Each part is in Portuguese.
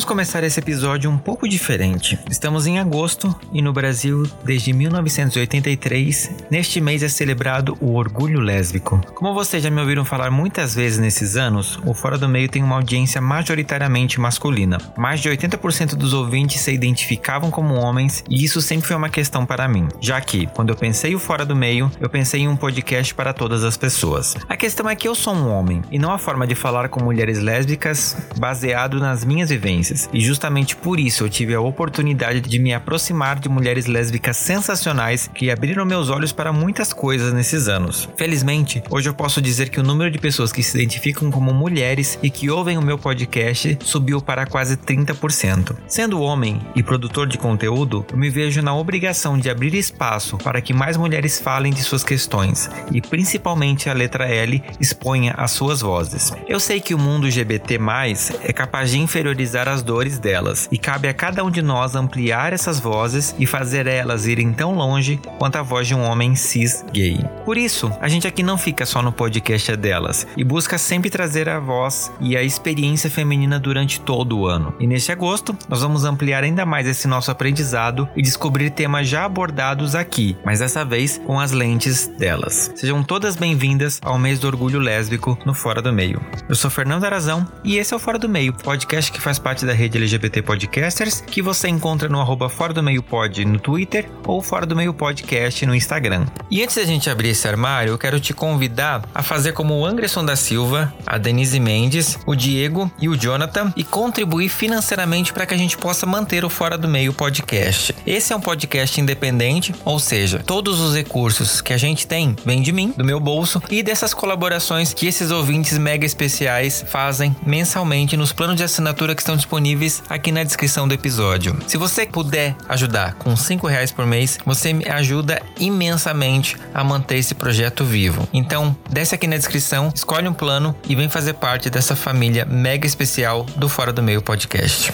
Vamos começar esse episódio um pouco diferente. Estamos em agosto e no Brasil, desde 1983, neste mês é celebrado o orgulho lésbico. Como vocês já me ouviram falar muitas vezes nesses anos, o Fora do Meio tem uma audiência majoritariamente masculina. Mais de 80% dos ouvintes se identificavam como homens e isso sempre foi uma questão para mim, já que, quando eu pensei o Fora do Meio, eu pensei em um podcast para todas as pessoas. A questão é que eu sou um homem e não a forma de falar com mulheres lésbicas baseado nas minhas vivências experiências, e justamente por isso eu tive a oportunidade de me aproximar de mulheres lésbicas sensacionais que abriram meus olhos para muitas coisas nesses anos. Felizmente, hoje eu posso dizer que o número de pessoas que se identificam como mulheres e que ouvem o meu podcast subiu para quase 30%. Sendo homem e produtor de conteúdo, eu me vejo na obrigação de abrir espaço para que mais mulheres falem de suas questões e principalmente a letra L exponha as suas vozes. Eu sei que o mundo LGBT+ é capaz de inferiorizar as as dores delas, e cabe a cada um de nós ampliar essas vozes e fazer elas irem tão longe quanto a voz de um homem cis gay. Por isso, a gente aqui não fica só no podcast delas e busca sempre trazer a voz e a experiência feminina durante todo o ano. E neste agosto, nós vamos ampliar ainda mais esse nosso aprendizado e descobrir temas já abordados aqui, mas dessa vez com as lentes delas. Sejam todas bem-vindas ao mês do orgulho lésbico no Fora do Meio. Eu sou Fernando Arazão e esse é o Fora do Meio, podcast que faz parte da da rede LGBT Podcasters, que você encontra no arroba Fora do Meio Pod no Twitter ou Fora do Meio Podcast no Instagram. E antes da gente abrir esse armário, eu quero te convidar a fazer como o Anderson da Silva, a Denise Mendes, o Diego e o Jonathan e contribuir financeiramente para que a gente possa manter o Fora do Meio Podcast. Esse é um podcast independente, ou seja, todos os recursos que a gente tem vêm de mim, do meu bolso e dessas colaborações que esses ouvintes mega especiais fazem mensalmente nos planos de assinatura que estão disponíveis disponíveis aqui na descrição do episódio. Se você puder ajudar com 5 reais por mês, você me ajuda imensamente a manter esse projeto vivo. Então, desce aqui na descrição, escolhe um plano e vem fazer parte dessa família mega especial do Fora do Meio Podcast.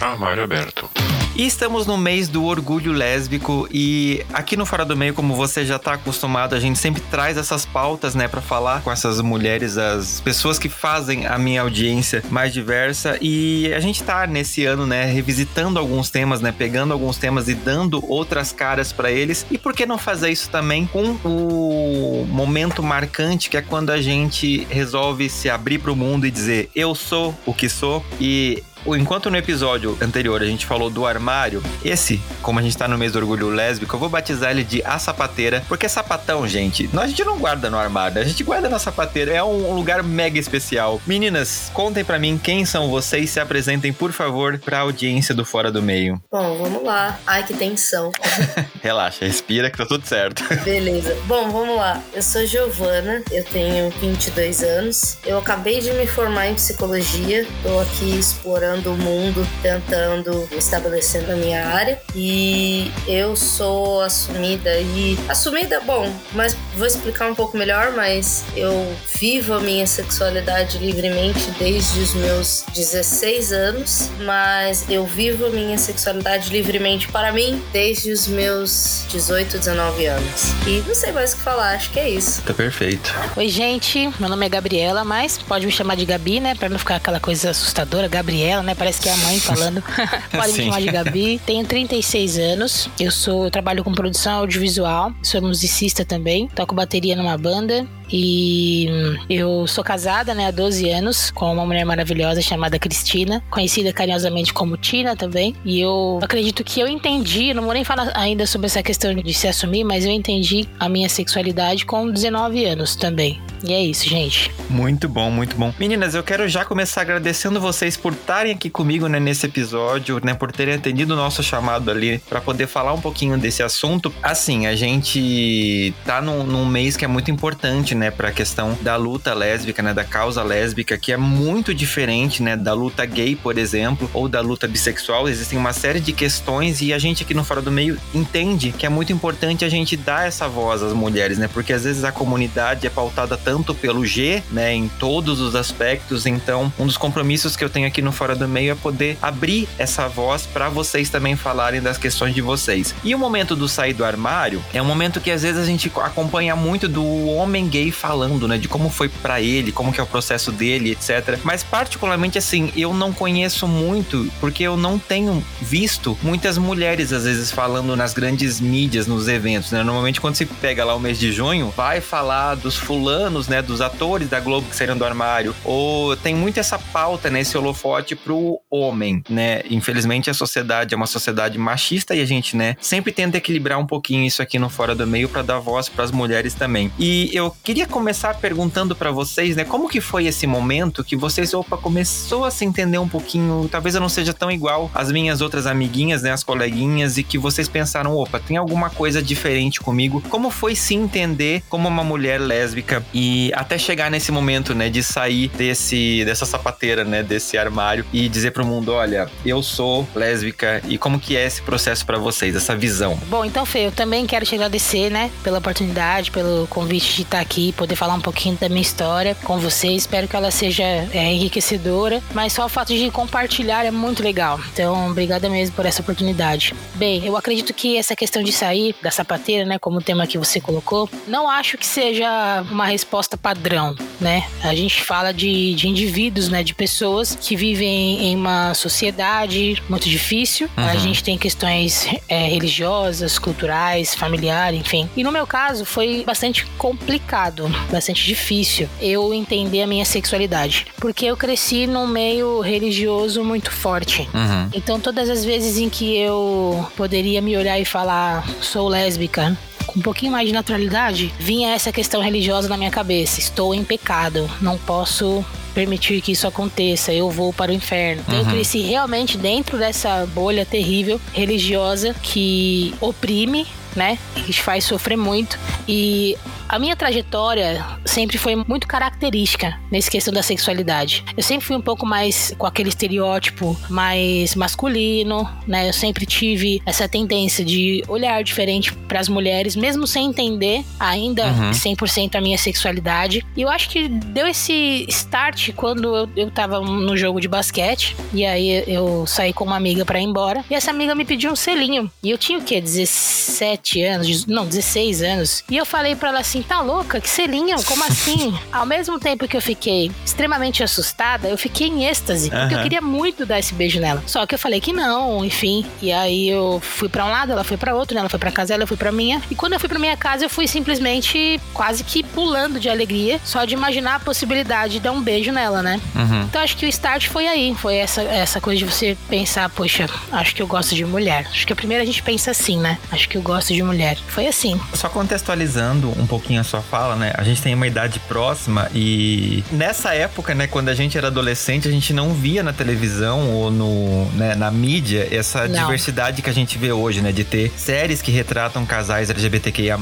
Armário aberto. E estamos no mês do orgulho lésbico e aqui no Fora do Meio, como você já está acostumado, a gente sempre traz essas pautas, né, para falar com essas mulheres, as pessoas que fazem a minha audiência mais diversa e a gente tá nesse ano, né, revisitando alguns temas, né, pegando alguns temas e dando outras caras para eles. E por que não fazer isso também com o momento marcante que é quando a gente resolve se abrir para o mundo e dizer eu sou o que sou e Enquanto no episódio anterior a gente falou do armário, esse, como a gente tá no mês do orgulho lésbico, eu vou batizar ele de a sapateira, porque sapatão, gente, nós, a gente não guarda no armário, a gente guarda na sapateira, é um lugar mega especial. Meninas, contem para mim quem são vocês, se apresentem, por favor, pra audiência do Fora do Meio. Bom, vamos lá. Ai, que tensão. Relaxa, respira que tá tudo certo. Beleza. Bom, vamos lá. Eu sou Giovana, eu tenho 22 anos. Eu acabei de me formar em psicologia, tô aqui explorando explorando o mundo, tentando estabelecer na minha área. E eu sou assumida e. Assumida, bom, mas vou explicar um pouco melhor, mas eu vivo a minha sexualidade livremente desde os meus 16 anos, mas eu vivo a minha sexualidade livremente para mim desde os meus 18, 19 anos. E não sei mais o que falar, acho que é isso. Tá perfeito. Oi, gente, meu nome é Gabriela, mas pode me chamar de Gabi, né, para não ficar aquela coisa assustadora, Gabriela né? Parece que é a mãe falando. Pode me chamar de Gabi. Tenho 36 anos. Eu sou, eu trabalho com produção audiovisual. Sou musicista também. Toco bateria numa banda. E eu sou casada, né, há 12 anos, com uma mulher maravilhosa chamada Cristina, conhecida carinhosamente como Tina também. E eu acredito que eu entendi, não vou nem falar ainda sobre essa questão de se assumir, mas eu entendi a minha sexualidade com 19 anos também. E é isso, gente. Muito bom, muito bom. Meninas, eu quero já começar agradecendo vocês por estarem aqui comigo, né, nesse episódio, né, por terem atendido o nosso chamado ali para poder falar um pouquinho desse assunto. Assim, a gente tá num, num mês que é muito importante, né, para a questão da luta lésbica, né, da causa lésbica, que é muito diferente, né, da luta gay, por exemplo, ou da luta bissexual. Existem uma série de questões e a gente aqui no Fora do Meio entende que é muito importante a gente dar essa voz às mulheres, né, porque às vezes a comunidade é pautada tanto pelo G, né, em todos os aspectos. Então, um dos compromissos que eu tenho aqui no Fora do Meio é poder abrir essa voz para vocês também falarem das questões de vocês. E o momento do sair do armário é um momento que às vezes a gente acompanha muito do homem gay falando, né, de como foi para ele, como que é o processo dele, etc. Mas particularmente assim, eu não conheço muito porque eu não tenho visto muitas mulheres às vezes falando nas grandes mídias, nos eventos, né? Normalmente quando se pega lá o mês de junho, vai falar dos fulanos, né, dos atores da Globo que saíram do armário, ou tem muito essa pauta, né, esse holofote pro homem, né? Infelizmente a sociedade é uma sociedade machista e a gente, né, sempre tenta equilibrar um pouquinho isso aqui no fora do meio para dar voz para as mulheres também. E eu queria começar perguntando para vocês, né, como que foi esse momento que vocês opa começou a se entender um pouquinho, talvez eu não seja tão igual às minhas outras amiguinhas, né, as coleguinhas e que vocês pensaram, opa, tem alguma coisa diferente comigo. Como foi se entender como uma mulher lésbica e até chegar nesse momento, né, de sair desse dessa sapateira, né, desse armário e dizer pro mundo, olha, eu sou lésbica e como que é esse processo para vocês, essa visão? Bom, então Fê, eu também quero te agradecer, né, pela oportunidade, pelo convite de estar aqui, poder falar um pouquinho da minha história com você. Espero que ela seja é, enriquecedora, mas só o fato de compartilhar é muito legal. Então, obrigada mesmo por essa oportunidade. Bem, eu acredito que essa questão de sair da sapateira, né, como o tema que você colocou, não acho que seja uma resposta padrão, né? A gente fala de, de indivíduos, né, de pessoas que vivem em uma sociedade muito difícil. Uhum. A gente tem questões é, religiosas, culturais, familiares, enfim. E no meu caso foi bastante complicado, bastante difícil eu entender a minha sexualidade, porque eu cresci num meio religioso muito forte. Uhum. Então todas as vezes em que eu poderia me olhar e falar sou lésbica, com um pouquinho mais de naturalidade, vinha essa questão religiosa na minha cabeça. Estou em pecado, não posso permitir que isso aconteça, eu vou para o inferno. Uhum. Eu cresci realmente dentro dessa bolha terrível religiosa que oprime né? Que te faz sofrer muito. E a minha trajetória sempre foi muito característica nessa questão da sexualidade. Eu sempre fui um pouco mais com aquele estereótipo mais masculino, né? Eu sempre tive essa tendência de olhar diferente para as mulheres, mesmo sem entender ainda uhum. 100% a minha sexualidade. E eu acho que deu esse start quando eu, eu tava no jogo de basquete. E aí eu saí com uma amiga para ir embora. E essa amiga me pediu um selinho. E eu tinha o quê? 17 anos? Não, 16 anos. E eu falei para ela assim assim, tá louca? Que selinho? Como assim? Ao mesmo tempo que eu fiquei extremamente assustada, eu fiquei em êxtase, porque eu queria muito dar esse beijo nela. Só que eu falei que não, enfim. E aí eu fui para um lado, ela foi para outro, né? Ela foi para casa, ela foi para minha. E quando eu fui para minha casa, eu fui simplesmente quase que pulando de alegria, só de imaginar a possibilidade de dar um beijo nela, né? Uhum. Então acho que o start foi aí, foi essa essa coisa de você pensar, poxa, acho que eu gosto de mulher. Acho que a primeira a gente pensa assim, né? Acho que eu gosto de mulher. Foi assim. Só contextualizando um pouquinho pouquinho a sua fala, né? A gente tem uma idade próxima e nessa época, né, quando a gente era adolescente, a gente não via na televisão ou no, né, na mídia essa não. diversidade que a gente vê hoje, né? De ter séries que retratam casais LGBTQIA+,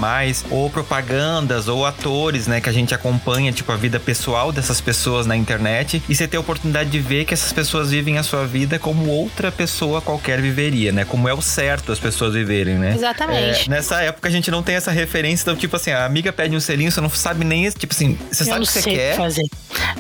ou propagandas, ou atores, né? Que a gente acompanha, tipo, a vida pessoal dessas pessoas na internet e você ter a oportunidade de ver que essas pessoas vivem a sua vida como outra pessoa qualquer viveria, né? Como é o certo as pessoas viverem, né? Exatamente. É, nessa época a gente não tem essa referência, então, tipo assim, a amiga pede um selinho, você não sabe nem, tipo assim, você eu sabe o que você quer. Fazer.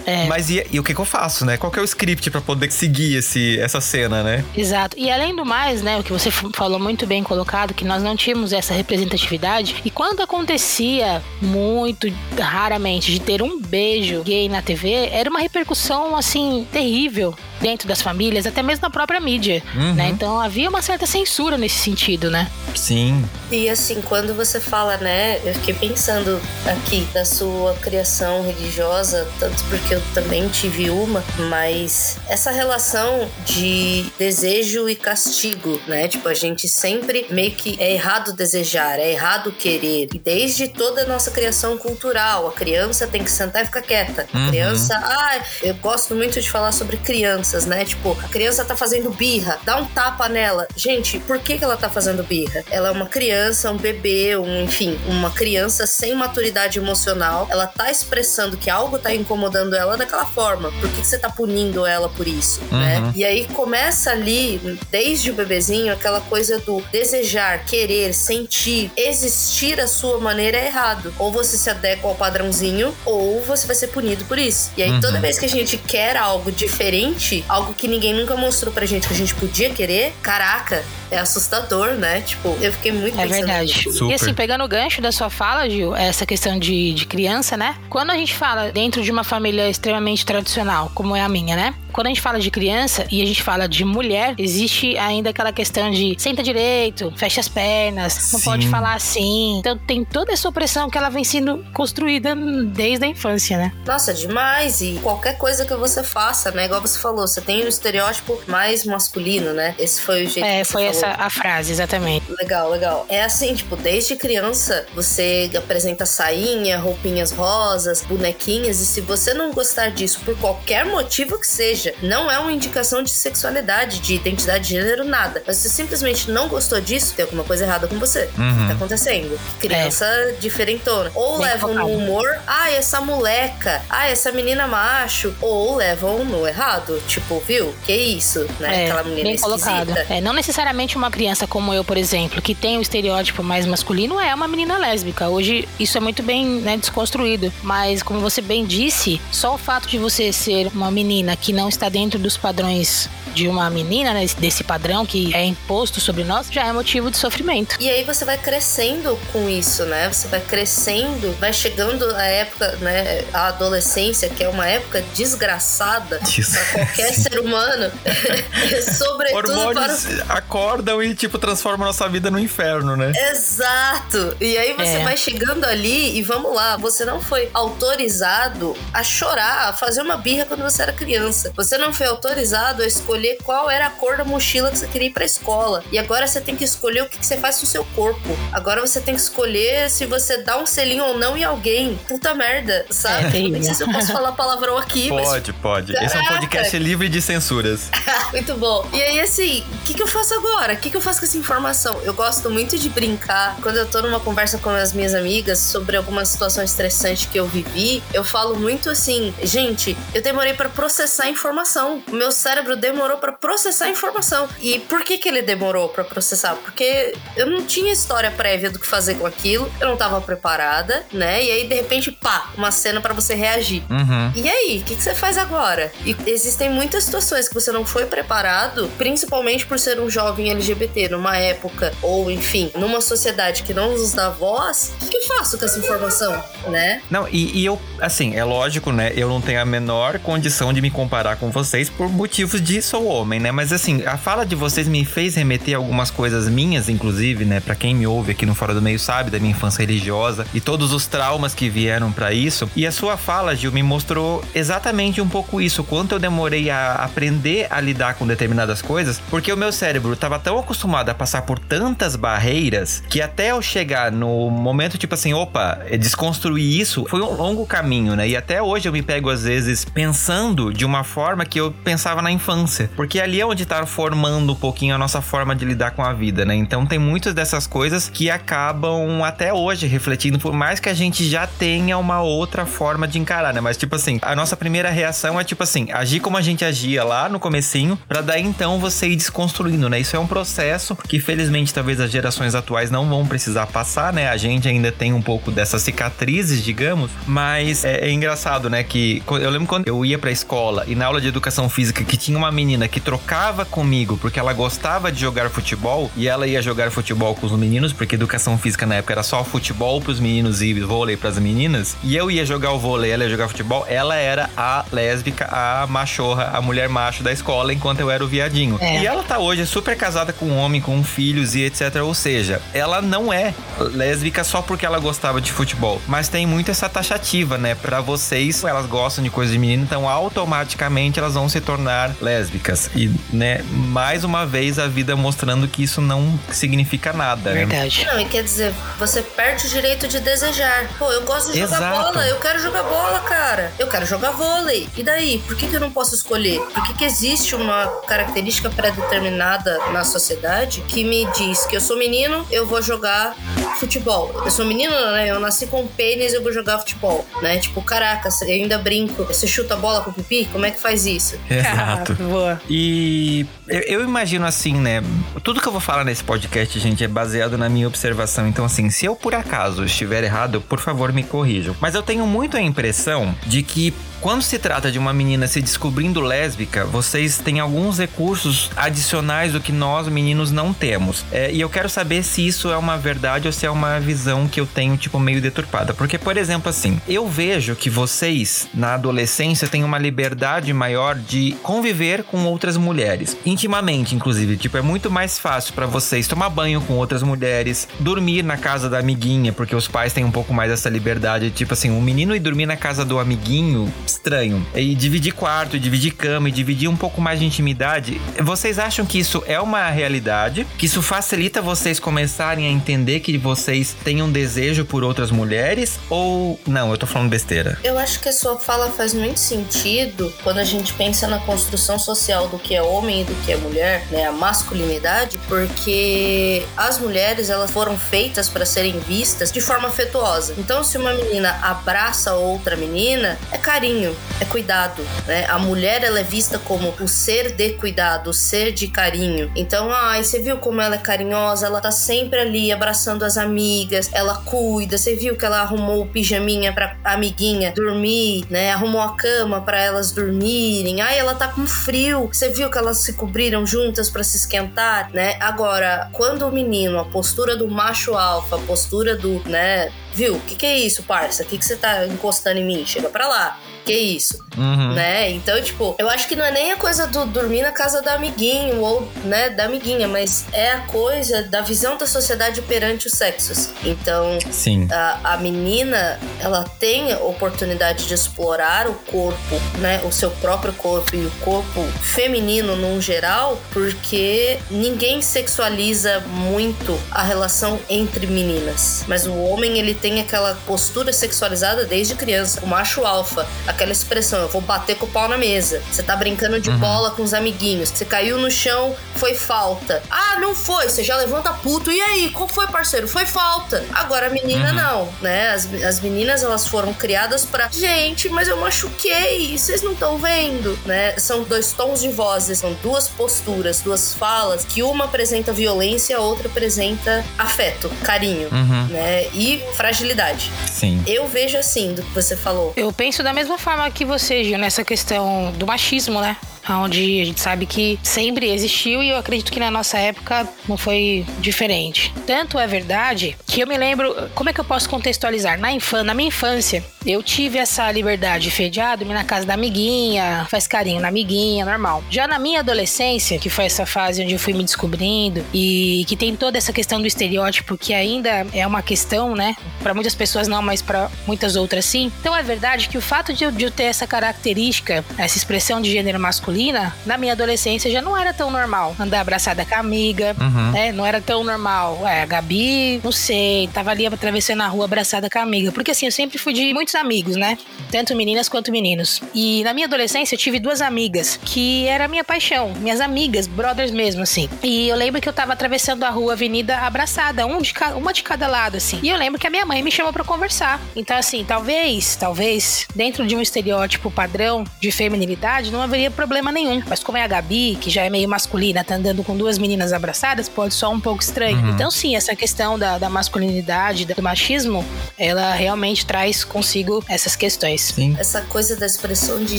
É. Mas e, e, o que, que eu faço, né? Qual que é o script para poder seguir esse, essa cena, né? Exato. E além do mais, né, o que você falou muito bem colocado, que nós não tínhamos essa representatividade. E quando acontecia muito raramente de ter um beijo gay na TV, era uma repercussão assim terrível dentro das famílias, até mesmo na própria mídia, uhum. né? Então havia uma certa censura nesse sentido, né? Sim. E assim, quando você fala, né, eu fiquei pensando aqui da sua criação religiosa, tanto porque eu também tive uma, mas essa relação de desejo e castigo, né? Tipo, a gente sempre meio que é errado desejar, é errado querer. E desde toda a nossa criação cultural, a criança tem que sentar e ficar quieta. A uhum. criança, ah, eu gosto muito de falar sobre crianças, né? Tipo, a criança tá fazendo birra, dá um tapa nela. Gente, por que, que ela tá fazendo birra? Ela é uma criança, um bebê, um, enfim, uma criança sem sem maturidade emocional, ela tá expressando que algo tá incomodando ela daquela forma. Por que, que você tá punindo ela por isso, Uhum. né? E aí começa ali, desde o bebezinho, aquela coisa do desejar, querer, sentir, existir a sua maneira é errado. Ou você se adequa ao padrãozinho, ou você vai ser punido por isso. E aí, Uhum. toda vez que a gente quer algo diferente, algo que ninguém nunca mostrou pra gente que a gente podia querer, caraca, é assustador, né? Tipo, eu fiquei muito É pensando verdade. Super. E assim, pegando o gancho da sua fala, Gil, essa questão de, de criança, né? Quando a gente fala dentro de uma família extremamente tradicional, como é a minha, né? Quando a gente fala de criança e a gente fala de mulher, existe ainda aquela questão de senta direito, fecha as pernas, não Sim. pode falar assim. Então tem toda essa opressão que ela vem sendo construída desde a infância, né? Nossa, demais. E qualquer coisa que você faça, né? Igual você falou, você tem um estereótipo mais masculino, né? Esse foi o jeito É, que você foi falou. essa a frase, exatamente. Legal, legal. É assim, tipo, desde criança você apresenta sainha, roupinhas rosas, bonequinhas, e se você não gostar disso por qualquer motivo que seja, não é uma indicação de sexualidade, de identidade de gênero, nada. Mas se simplesmente não gostou disso, tem alguma coisa errada com você. Uhum. O que tá acontecendo? Criança diferentona. Ou Bem levam no focado. humor, ah, essa moleca, ah, essa menina macho. Ou levam no errado. Tipo, viu? Que isso, né? É, Aquela menina bem esquisita. colocado. É, não necessariamente uma criança como eu, por exemplo, que tem o estereótipo mais masculino, é uma menina lésbica. Hoje isso é muito bem né, desconstruído. Mas, como você bem disse, só o fato de você ser uma menina que não está dentro dos padrões de uma menina, né, desse padrão que é imposto sobre nós, já é motivo de sofrimento. E aí você vai crescendo com isso, né? Você vai crescendo, vai chegando a época, né? A adolescência, que é uma época desgraçada para qualquer ser humano. Sobretudo para Hormônios acordam e, tipo, transformam nossa vida no inferno, né? Exato! E aí você É. vai chegando ali e vamos lá, você não foi autorizado a chorar, a fazer uma birra quando você era criança. Você não foi autorizado a escolher qual era a cor da mochila que você queria ir pra escola. E agora você tem que escolher o que que você faz com o seu corpo. Agora você tem que escolher se você dá um selinho ou não em alguém. Puta merda, sabe? É não sei se eu posso falar palavrão aqui, mas Pode, pode. Esse é um Caraca. podcast livre de censuras. Muito bom. E aí, assim, o que, que eu faço agora? O que, que eu faço com essa informação? Eu gosto muito de brincar. Quando eu tô numa conversa com as minhas amigas sobre alguma situação estressante que eu vivi, eu falo muito assim, gente, eu demorei pra processar a informação. O meu cérebro demorou pra processar a informação. E por que que ele demorou pra processar? Porque eu não tinha história prévia do que fazer com aquilo, eu não tava preparada, né? E aí, de repente, pá, uma cena pra você reagir. Uhum. E aí, o que, que você faz agora? E existem muitas situações que você não foi preparado, principalmente por ser um jovem LGBT numa época, ou enfim, numa sociedade que não nos dá voz. O que, que eu faço com essa informação, né? Não, e, e eu, assim, é lógico, né? Eu não tenho a menor condição de me comparar com vocês por motivos de sou homem, né? Mas assim, a fala de vocês me fez remeter algumas coisas minhas, inclusive, né? Pra quem me ouve aqui no Fora do Meio sabe da minha infância religiosa e todos os traumas que vieram pra isso. E a sua fala, Gil, me mostrou exatamente um pouco isso, quanto eu demorei a aprender a lidar com determinadas coisas, porque o meu cérebro tava tão acostumado a passar por tantas barreiras que até eu chegar no momento tipo assim, opa, desconstruir isso foi um longo caminho, né? E até hoje eu me pego às vezes pensando de uma forma que eu pensava na infância, porque ali é onde tá formando um pouquinho a nossa forma de lidar com a vida, né? Então tem muitas dessas coisas que acabam até hoje refletindo, por mais que a gente já tenha uma outra forma de encarar, né? Mas tipo assim, a nossa primeira reação é tipo assim, agir como a gente agia lá no comecinho, pra daí então você ir desconstruindo, né? Isso é um processo que felizmente talvez as gerações atuais não vão precisar passar, né? A gente ainda tem um pouco dessas cicatrizes, digamos, mas é, é engraçado, né? Que eu lembro quando eu ia pra escola e na aula de educação física que tinha uma menina que trocava comigo porque ela gostava de jogar futebol e ela ia jogar futebol com os meninos, porque educação física na época era só futebol pros meninos e vôlei pras meninas, e eu ia jogar o vôlei, ela ia jogar futebol, ela era a lésbica, a machorra, a mulher macho da escola, enquanto eu era o viadinho. É. E ela tá hoje super casada com um homem, com filhos e etc. Ou seja, ela não é lésbica só porque ela gostava de futebol. Mas tem muito essa taxativa, né? Pra vocês, elas gostam de coisa de menino, então automaticamente elas vão se tornar lésbicas. E, né, mais uma vez a vida mostrando que isso não significa nada. Né? Verdade. Né? Não, e quer dizer, você perde o direito de desejar. Pô, eu gosto de jogar Exato. bola, eu quero jogar bola, cara. Eu quero jogar vôlei. E daí? Por que, que eu não posso escolher? Por que, que existe uma característica pré-determinada na sociedade que me diz que eu sou menino, eu vou jogar futebol. Eu sou menina, né? Eu nasci com pênis, eu vou jogar futebol, né? Tipo, caraca, eu ainda brinco. Você chuta a bola com o pipi? Como é que faz isso? Exato. Boa. E eu, eu, imagino assim, né? Tudo que eu vou falar nesse podcast, gente, é baseado na minha observação. Então, assim, se eu por acaso estiver errado, por favor, me corrijam. Mas eu tenho muito a impressão de que quando se trata de uma menina se descobrindo lésbica, vocês têm alguns recursos adicionais do que nós meninos não temos. É, e eu quero saber se isso é uma verdade ou se é uma visão que eu tenho, tipo, meio deturpada. Porque, por exemplo, assim, eu vejo que vocês, na adolescência, têm uma liberdade maior de conviver com outras mulheres. Intimamente, inclusive. Tipo, é muito mais fácil para vocês tomar banho com outras mulheres, dormir na casa da amiguinha, porque os pais têm um pouco mais essa liberdade. Tipo assim, um menino ir dormir na casa do amiguinho estranho. E dividir quarto, dividir cama, e dividir um pouco mais de intimidade. Vocês acham que isso é uma realidade? Que isso facilita vocês começarem a entender que vocês têm um desejo por outras mulheres? Ou não, eu tô falando besteira? Eu acho que a sua fala faz muito sentido quando a gente pensa na construção social do que é homem e do que é mulher, né? A masculinidade, porque as mulheres elas foram feitas para serem vistas de forma afetuosa. Então, se uma menina abraça outra menina, é carinho carinho, é cuidado, né? A mulher ela é vista como o ser de cuidado, o ser de carinho. Então, ai, você viu como ela é carinhosa? Ela tá sempre ali abraçando as amigas, ela cuida. Você viu que ela arrumou o pijaminha pra amiguinha dormir, né? Arrumou a cama para elas dormirem. Ai, ela tá com frio. Você viu que elas se cobriram juntas para se esquentar, né? Agora, quando o menino, a postura do macho alfa, a postura do, né, viu? O que, que é isso, parça? O que, que você tá encostando em mim? Chega pra lá que isso, uhum. né? Então, tipo, eu acho que não é nem a coisa do dormir na casa do amiguinho ou, né, da amiguinha, mas é a coisa da visão da sociedade perante os sexos. Então, Sim. A, a menina, ela tem oportunidade de explorar o corpo, né, o seu próprio corpo e o corpo feminino num geral, porque ninguém sexualiza muito a relação entre meninas. Mas o homem, ele tem aquela postura sexualizada desde criança. O macho alfa, aquela expressão, eu vou bater com o pau na mesa. Você tá brincando de uhum. bola com os amiguinhos. Você caiu no chão, foi falta. Ah, não foi. Você já levanta puto. E aí, qual foi, parceiro? Foi falta. Agora a menina uhum. não, né? As, as meninas, elas foram criadas para Gente, mas eu machuquei. Vocês não estão vendo, né? São dois tons de vozes, são duas posturas, duas falas, que uma apresenta violência, a outra apresenta afeto, carinho, uhum. né? E fragilidade. Sim. Eu vejo assim, do que você falou. Eu penso da mesma forma que você, Gil, nessa questão do machismo, né? Onde a gente sabe que sempre existiu e eu acredito que na nossa época não foi diferente. Tanto é verdade que eu me lembro, como é que eu posso contextualizar? Na, infância, na minha infância, eu tive essa liberdade fediado, ir na casa da amiguinha, faz carinho na amiguinha, normal. Já na minha adolescência, que foi essa fase onde eu fui me descobrindo e que tem toda essa questão do estereótipo que ainda é uma questão, né? Para muitas pessoas não, mas para muitas outras sim. Então é verdade que o fato de eu ter essa característica, essa expressão de gênero masculino masculina, na minha adolescência já não era tão normal. Andar abraçada com a amiga, uhum. né? Não era tão normal. É, a Gabi, não sei, tava ali atravessando a rua abraçada com a amiga. Porque assim, eu sempre fui de muitos amigos, né? Tanto meninas quanto meninos. E na minha adolescência eu tive duas amigas que era a minha paixão, minhas amigas, brothers mesmo, assim. E eu lembro que eu tava atravessando a rua, avenida, abraçada, um de uma de cada lado, assim. E eu lembro que a minha mãe me chamou para conversar. Então, assim, talvez, talvez, dentro de um estereótipo padrão de feminilidade, não haveria problema problema nenhum. Mas como é a Gabi, que já é meio masculina, tá andando com duas meninas abraçadas, pode soar um pouco estranho. Uhum. Então, sim, essa questão da, da masculinidade, do machismo, ela realmente traz consigo essas questões. Sim. Essa coisa da expressão de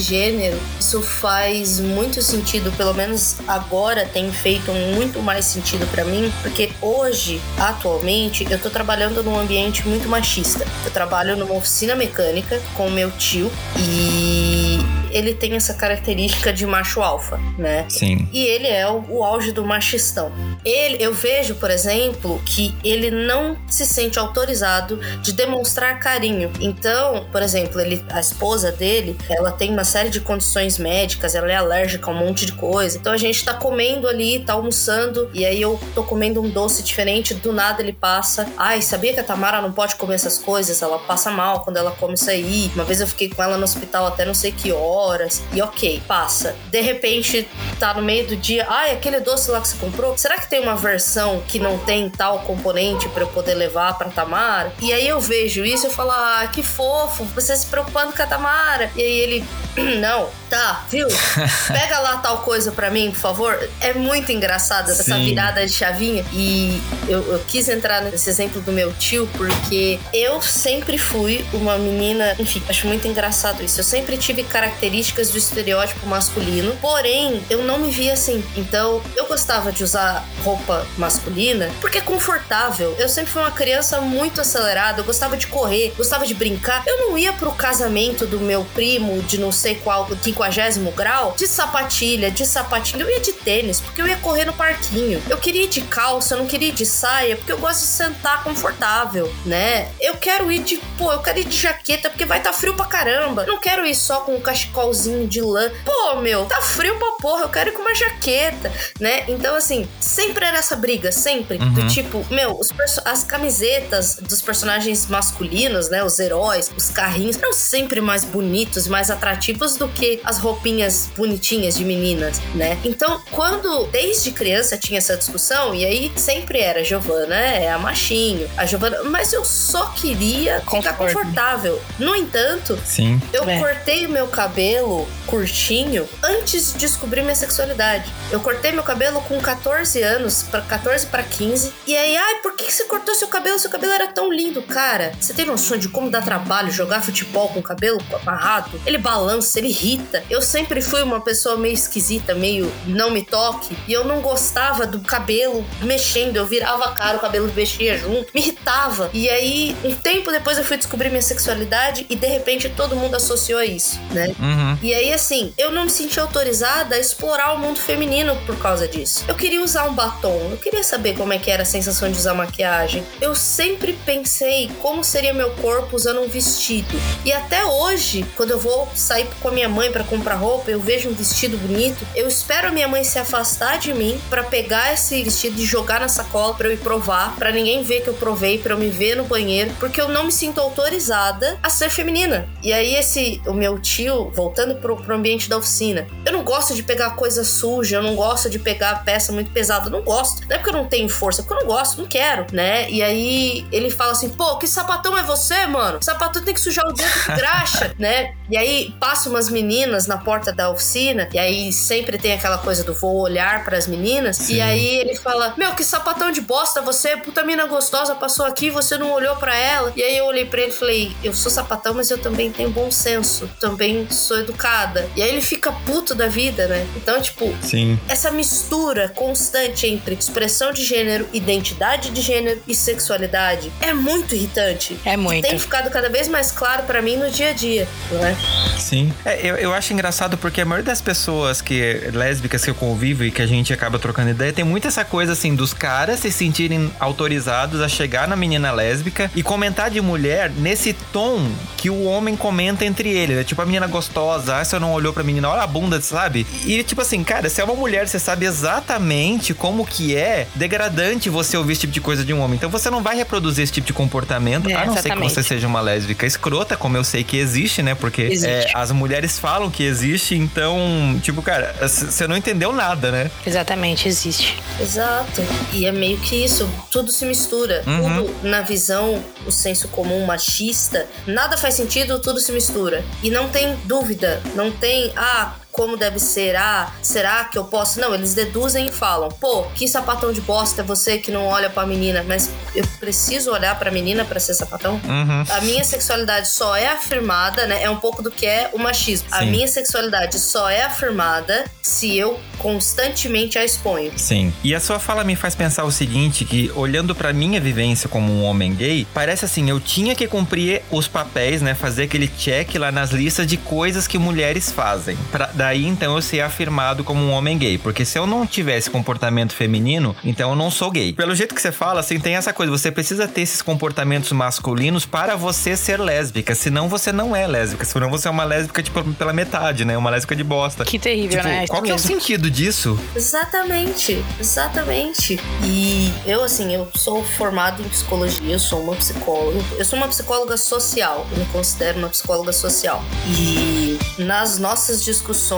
gênero, isso faz muito sentido, pelo menos agora tem feito muito mais sentido para mim, porque hoje, atualmente, eu tô trabalhando num ambiente muito machista. Eu trabalho numa oficina mecânica com meu tio e ele tem essa característica de macho alfa, né? Sim. E ele é o, o auge do machistão. Ele, eu vejo, por exemplo, que ele não se sente autorizado de demonstrar carinho. Então, por exemplo, ele, a esposa dele, ela tem uma série de condições médicas, ela é alérgica a um monte de coisa. Então a gente tá comendo ali, tá almoçando, e aí eu tô comendo um doce diferente, do nada ele passa. Ai, sabia que a Tamara não pode comer essas coisas? Ela passa mal quando ela come isso aí. Uma vez eu fiquei com ela no hospital até não sei que horas. E ok, passa. De repente, tá no meio do dia, ai, aquele doce lá que você comprou, será que tem uma versão que não tem tal componente para eu poder levar pra Tamara? E aí eu vejo isso e falo, ah, que fofo, você se preocupando com a Tamara. E aí ele, não, tá, viu? Pega lá tal coisa para mim, por favor. É muito engraçada essa virada de chavinha. E eu, eu quis entrar nesse exemplo do meu tio porque eu sempre fui uma menina, enfim, acho muito engraçado isso. Eu sempre tive características do estereótipo masculino, porém eu não me via assim. Então eu gostava de usar roupa masculina porque é confortável. Eu sempre fui uma criança muito acelerada, eu gostava de correr, gostava de brincar. Eu não ia pro casamento do meu primo de não sei qual, 50 grau, de sapatilha, de sapatilha. Eu ia de tênis porque eu ia correr no parquinho. Eu queria ir de calça, eu não queria ir de saia porque eu gosto de sentar confortável, né? Eu quero ir de, pô, eu quero ir de jaqueta porque vai estar tá frio pra caramba. Não quero ir só com um cachecolzinho de lã. Pô, meu, tá frio pra porra, eu quero ir com uma jaqueta, né? Então, assim, sempre era essa briga, sempre. Uhum. Do tipo, meu, as camisetas dos personagens masculinos, né? Os heróis, os carrinhos, eram sempre mais bonitos, mais atrativos do que as roupinhas bonitinhas de meninas, né? Então, quando desde criança tinha essa discussão, e aí sempre era Giovana é a machinho, a Giovana, mas eu só queria ficar confortável. No entanto, Sim. eu é. cortei o meu cabelo curtinho antes de descobrir minha sexualidade. Eu cortei meu cabelo com 14 anos, para 14 para 15. E aí, ai, por que você cortou seu cabelo? Seu cabelo era tão lindo, cara. Você tem noção de como dá trabalho jogar futebol com o cabelo amarrado? Ele balança, ele irrita. Eu sempre fui uma pessoa meio esquisita, meio não me toque. E eu não gostava do cabelo mexendo. Eu virava a cara, o cabelo mexia junto. Me irritava. E aí, um tempo depois eu fui descobrir minha sexualidade e de repente todo mundo associou a isso, né? Uhum. E aí, assim, eu não me senti autorizada a explorar o mundo feminino por causa disso. Eu queria usar um batom, eu queria saber como é que era a sensação de usar maquiagem. Eu sempre pensei como seria meu corpo usando um vestido. E até hoje, quando eu vou sair com a minha mãe para comprar roupa, eu vejo um vestido bonito, eu espero a minha mãe se afastar de mim para pegar esse vestido e jogar na sacola para eu ir provar, para ninguém ver que eu provei, para eu me ver no banheiro, porque eu não me sinto autorizada a ser feminina. E aí esse o meu tio, voltando pro, pro ambiente da oficina, eu não gosto de pegar coisa suja, eu não gosto de pegar peça muito pesada, eu não gosto. Não é porque eu não tenho força, é porque eu não gosto, não quero, né? E aí ele fala assim: "Pô, que sapatão é você, mano? Sapatão tem que sujar o dedo de graxa", né? E aí passa umas meninas na porta da oficina, e aí sempre tem aquela coisa do vou olhar para as meninas, Sim. e aí ele fala: "Meu, que sapatão de bosta você, puta mina gostosa, passou aqui, você não olhou para ela". E aí eu olhei para ele e falei: "Eu sou sapatão, mas eu também tenho bom senso, também sou educada". E aí ele fica puto da vida, né? Então, tipo, Sim. essa mistura constante entre expressão de gênero, identidade de gênero e sexualidade é muito irritante. É muito. E tem ficado cada vez mais claro para mim no dia a dia, não é? Sim. É, eu, eu acho engraçado porque a maioria das pessoas que lésbicas que eu convivo e que a gente acaba trocando ideia tem muito essa coisa assim dos caras se sentirem autorizados a chegar na menina lésbica e comentar de mulher nesse tom que o homem comenta entre eles. É tipo a menina gostosa, ah, você não olhou pra menina, olha a bunda, sabe? E tipo assim, cara, se é uma mulher, você sabe exatamente como que é degradante você ouvir esse tipo de coisa de um homem. Então você não vai reproduzir esse tipo de comportamento, é, a não exatamente. ser que você seja uma lésbica escrota, como eu sei que existe, né? Porque é, as mulheres falam que existe, então, tipo, cara, você não entendeu nada, né? Exatamente, existe. Exato. E é meio que isso, tudo se mistura. Uhum. Tudo na visão, o senso comum machista, nada faz sentido, tudo se mistura. E não tem dúvida, não tem, ah, como deve ser, ah, será que eu posso? Não, eles deduzem e falam, pô, que sapatão de bosta é você que não olha pra menina, mas eu preciso olhar pra menina para ser sapatão? Uhum. A minha sexualidade só é afirmada, né? É um pouco do que é o machismo. Sim. A minha sexualidade só é afirmada se eu constantemente a exponho. Sim. E a sua fala me faz pensar o seguinte, que olhando para minha vivência como um homem gay, parece assim, eu tinha que cumprir os papéis, né, fazer aquele check lá nas listas de coisas que mulheres fazem. Pra daí então eu ser afirmado como um homem gay, porque se eu não tivesse comportamento feminino, então eu não sou gay. Pelo jeito que você fala, assim, tem essa coisa, você precisa ter esses comportamentos masculinos para você ser lésbica, senão você não é lésbica, senão você é uma lésbica tipo pela metade, né? Uma lésbica de bosta. Que terrível, tipo, né? Qual que é o sentido disso? Exatamente, exatamente. E eu, assim, eu sou formado em psicologia, eu sou uma psicóloga. Eu sou uma psicóloga social, eu me considero uma psicóloga social. E nas nossas discussões,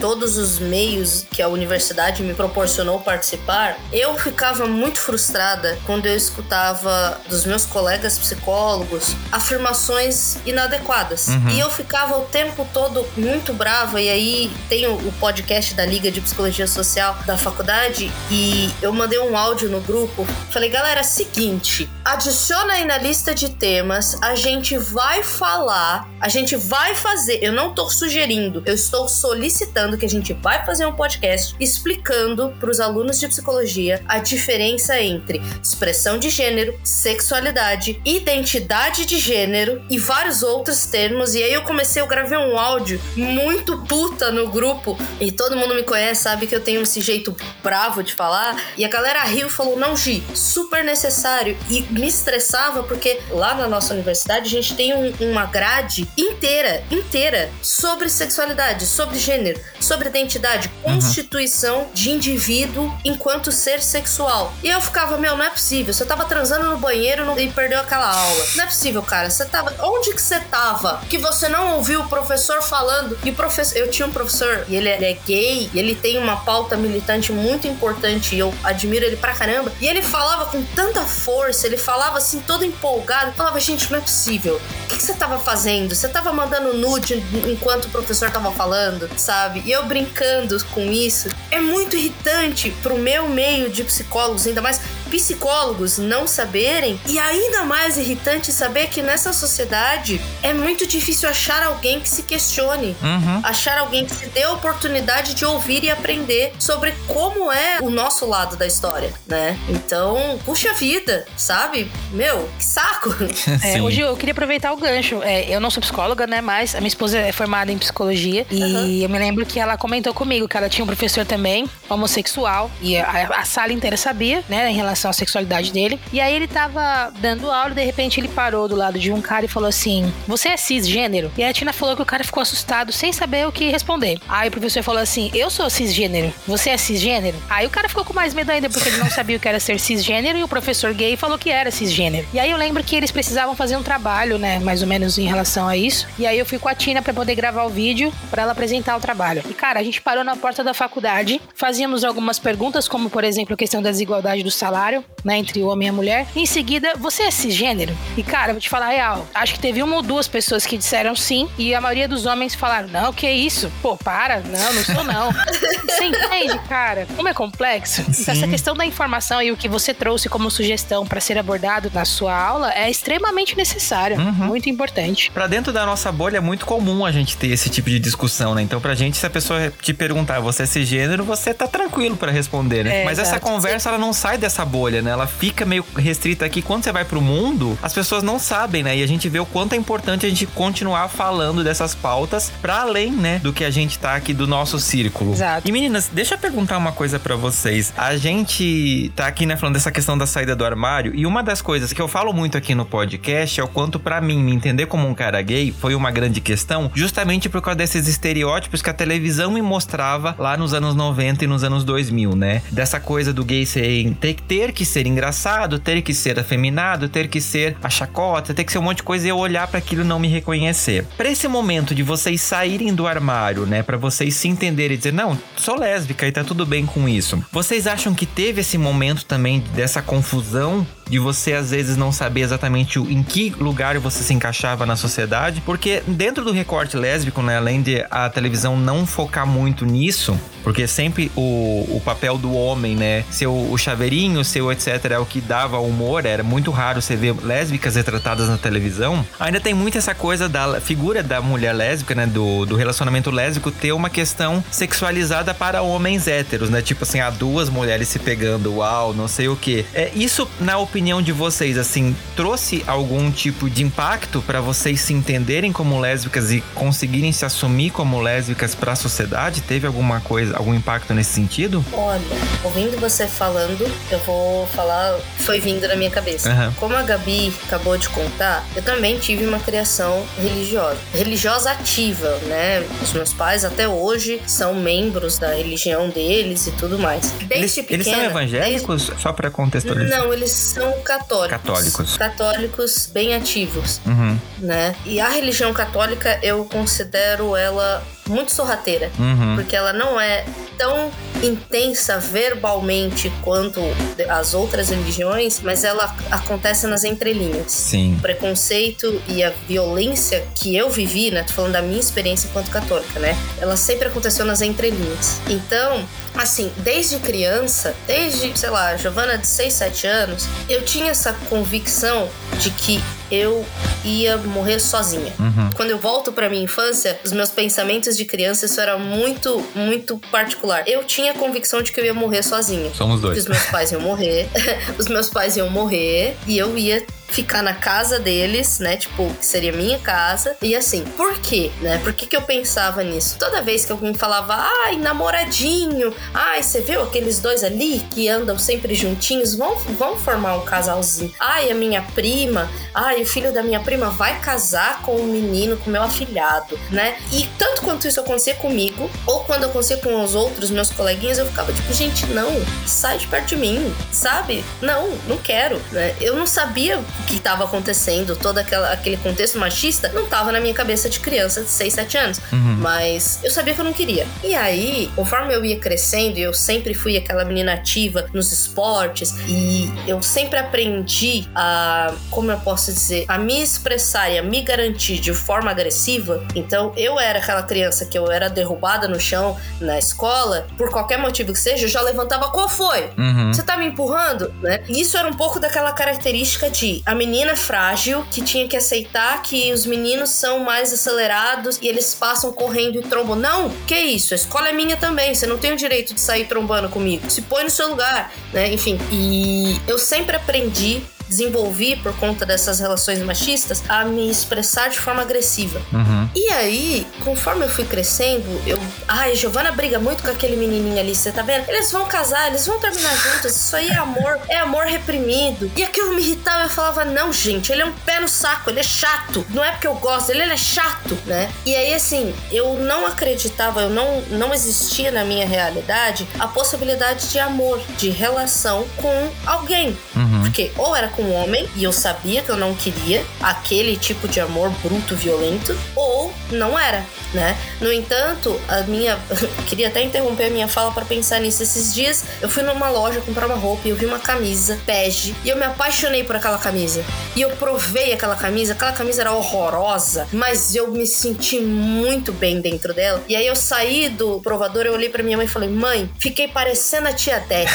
todos os meios que a universidade me proporcionou participar, eu ficava muito frustrada quando eu escutava dos meus colegas psicólogos afirmações inadequadas. Uhum. E eu ficava o tempo todo muito brava. E aí tem o podcast da Liga de Psicologia Social da faculdade e eu mandei um áudio no grupo. Falei, galera, seguinte, adiciona aí na lista de temas, a gente vai falar, a gente vai fazer. Eu não tô sugerindo, eu estou solicitando que a gente vai fazer um podcast explicando para os alunos de psicologia a diferença entre expressão de gênero, sexualidade, identidade de gênero e vários outros termos. E aí eu comecei, eu gravei um áudio muito puta no grupo e todo mundo me conhece, sabe que eu tenho esse jeito bravo de falar. E a galera riu e falou: Não, Gi, super necessário. E me estressava porque lá na nossa universidade a gente tem um, uma grade inteira, inteira sobre sexualidade, sobre gênero, sobre identidade, uhum. constituição de indivíduo enquanto ser sexual. E eu ficava, meu, não é possível. Você tava transando no banheiro e perdeu aquela aula. Não é possível, cara. Você tava. Onde que você tava? Que você não ouviu o professor falando. E o professor. Eu tinha um professor e ele é gay e ele tem uma pauta militante muito importante e eu admiro ele pra caramba. E ele falava com tanta força, ele falava assim, todo empolgado. Falava, gente, não é possível. O que, que você tava fazendo? Você tava mandando nude enquanto o professor tava falando, sabe? E eu brincando com isso. É muito irritante pro meu meio de psicólogos, ainda mais psicólogos não saberem. E ainda mais irritante saber que nessa sociedade é muito difícil achar alguém que se questione. Uhum. Achar alguém que se dê a oportunidade de ouvir e aprender sobre como é o nosso lado da história, né? Então, puxa vida, sabe? Meu, que saco. é, hoje eu queria aproveitar o gancho. É, eu não sou psicóloga, né? Mas a minha esposa é formada em psicologia. E uhum. eu me lembro que ela comentou comigo que ela tinha um professor também, homossexual. E a, a sala inteira sabia, né? Em relação à sexualidade dele. E aí ele tava dando aula e de repente ele parou do lado de um cara e falou assim: Você é cisgênero? E a Tina falou que o cara ficou assustado sem saber o que responder. Aí o professor falou assim: Eu sou cisgênero. Você é cisgênero? Aí o cara ficou com mais medo ainda porque ele não sabia o que era ser cisgênero e o professor gay falou que era cisgênero. E aí eu lembro que eles precisavam fazer um trabalho, né? Mais ou menos em relação a isso. E aí eu fui com a Tina para poder gravar o vídeo para ela apresentar o trabalho. E cara, a gente parou na porta da faculdade, fazíamos algumas perguntas, como por exemplo a questão da desigualdade do salário, né? Entre o homem e a mulher. E em seguida, você é cisgênero? E cara, vou te falar a real. Acho que teve uma ou duas pessoas que disseram sim. E a maioria dos homens falaram: Não, que isso? Pô, para. Não, não sou não. você entende, cara? Como é complexo? Então, essa questão da informação e o que você trouxe como sugestão para ser abordado na sua aula é extremamente necessário. Uhum. Muito importante. Para dentro da nossa bolha é muito comum a gente ter esse tipo de discussão, né? Então, pra gente, se a pessoa te perguntar, você é cisgênero, você tá tranquilo para responder, né? É, Mas exato. essa conversa, ela não sai dessa bolha, né? Ela fica meio restrita aqui. Quando você vai pro mundo, as pessoas não sabem, né? E a gente vê o quanto é importante a gente continuar falando dessas pautas para além, né, do que a gente tá aqui do nosso círculo. Exato. E meninas, deixa eu perguntar uma coisa para vocês. A gente tá aqui, né, falando dessa questão da saída do armário, e uma das coisas que eu falo muito aqui no podcast é o quanto para mim me entender como um cara gay foi uma grande questão, justamente por causa desses estereótipos que a televisão me mostrava lá nos anos 90 e nos anos 2000, né? Dessa coisa do gay ser, ter, ter que ser engraçado, ter que ser afeminado, ter que ser a chacota, ter que ser um monte de coisa e eu olhar para aquilo e não me reconhecer. Para esse momento de vocês saírem do armário, né, para vocês se entenderem e dizer, não, sou lésbica e tá tudo bem com isso. Vocês acham que teve esse momento também dessa confusão de você às vezes não saber exatamente em que lugar você se encaixava na sociedade, porque dentro do recorte lésbico, né, além de a televisão não focar muito nisso, porque sempre o, o papel do homem, né, ser o, o chaveirinho, ser aconteceu, etc., é o que dava humor, era muito raro você ver lésbicas retratadas na televisão, ainda tem muito essa coisa da figura da mulher lésbica, né? Do, do relacionamento lésbico ter uma questão sexualizada para homens héteros, né? Tipo assim, há duas mulheres se pegando, uau, não sei o que. É, isso, na opinião de vocês, assim, trouxe algum tipo de impacto para vocês se entenderem como lésbicas e conseguirem se assumir como lésbicas para a sociedade? Teve alguma coisa, algum impacto nesse sentido? Olha, ouvindo você falando, eu vou falar, foi vindo na minha cabeça. Uhum. Como a Gabi acabou de contar, eu também tive uma criação religiosa. Religiosa ativa, né? Os meus pais até hoje são membros da religião deles e tudo mais. Desde eles, pequena, eles são evangélicos? Desde... Só para contextualizar. Não, eles são católicos. Católicos. Católicos bem ativos, uhum. né? E a religião católica eu considero ela muito sorrateira, uhum. porque ela não é tão intensa verbalmente quanto as outras religiões, mas ela acontece nas entrelinhas. Sim. O preconceito e a violência que eu vivi, né? Tô falando da minha experiência enquanto católica, né? Ela sempre aconteceu nas entrelinhas. Então, assim, desde criança, desde, sei lá, Giovana de 6, 7 anos, eu tinha essa convicção de que eu ia morrer sozinha. Uhum. Quando eu volto para minha infância, os meus pensamentos de criança, isso era muito, muito particular. Eu tinha a convicção de que eu ia morrer sozinha. Somos dois. Que os meus pais iam morrer, os meus pais iam morrer e eu ia ficar na casa deles, né? Tipo, que seria minha casa. E assim, por quê? Né? Por que, que eu pensava nisso? Toda vez que alguém falava, ai, namoradinho, ai, você viu aqueles dois ali que andam sempre juntinhos, vão, vão formar um casalzinho. Ai, a minha prima, ai, o filho da minha prima vai casar com um menino, com meu afilhado, né? E tanto quanto isso acontecia comigo, ou quando acontecia com os outros meus coleguinhas, eu ficava tipo, gente, não, sai de perto de mim, sabe? Não, não quero, né? Eu não sabia que estava acontecendo, todo aquela, aquele contexto machista, não estava na minha cabeça de criança de 6, 7 anos. Uhum. Mas eu sabia que eu não queria. E aí, conforme eu ia crescendo, eu sempre fui aquela menina ativa nos esportes e eu sempre aprendi a, como eu posso dizer, a me expressar e a me garantir de forma agressiva. Então, eu era aquela criança que eu era derrubada no chão na escola, por qualquer motivo que seja, eu já levantava, qual foi? Uhum. Você tá me empurrando? Né? E isso era um pouco daquela característica de a menina frágil que tinha que aceitar que os meninos são mais acelerados e eles passam correndo e trombam. Não, que isso? A escola é minha também. Você não tem o direito de sair trombando comigo. Se põe no seu lugar, né? Enfim. E eu sempre aprendi desenvolvi por conta dessas relações machistas a me expressar de forma agressiva. Uhum. E aí, conforme eu fui crescendo, eu. Ai, Giovana briga muito com aquele menininho ali, você tá vendo? Eles vão casar, eles vão terminar juntos. Isso aí é amor, é amor reprimido. E aquilo me irritava, eu falava, não, gente, ele é um pé no saco, ele é chato. Não é porque eu gosto dele, ele é chato, né? E aí, assim, eu não acreditava, eu não, não existia na minha realidade a possibilidade de amor, de relação com alguém. Uhum. Porque ou era com um homem e eu sabia que eu não queria aquele tipo de amor bruto, violento, ou não era, né? No entanto, a minha. queria até interromper a minha fala para pensar nisso. Esses dias eu fui numa loja comprar uma roupa e eu vi uma camisa bege e eu me apaixonei por aquela camisa. E eu provei aquela camisa, aquela camisa era horrorosa, mas eu me senti muito bem dentro dela. E aí eu saí do provador, eu olhei para minha mãe e falei: "Mãe, fiquei parecendo a tia Dete".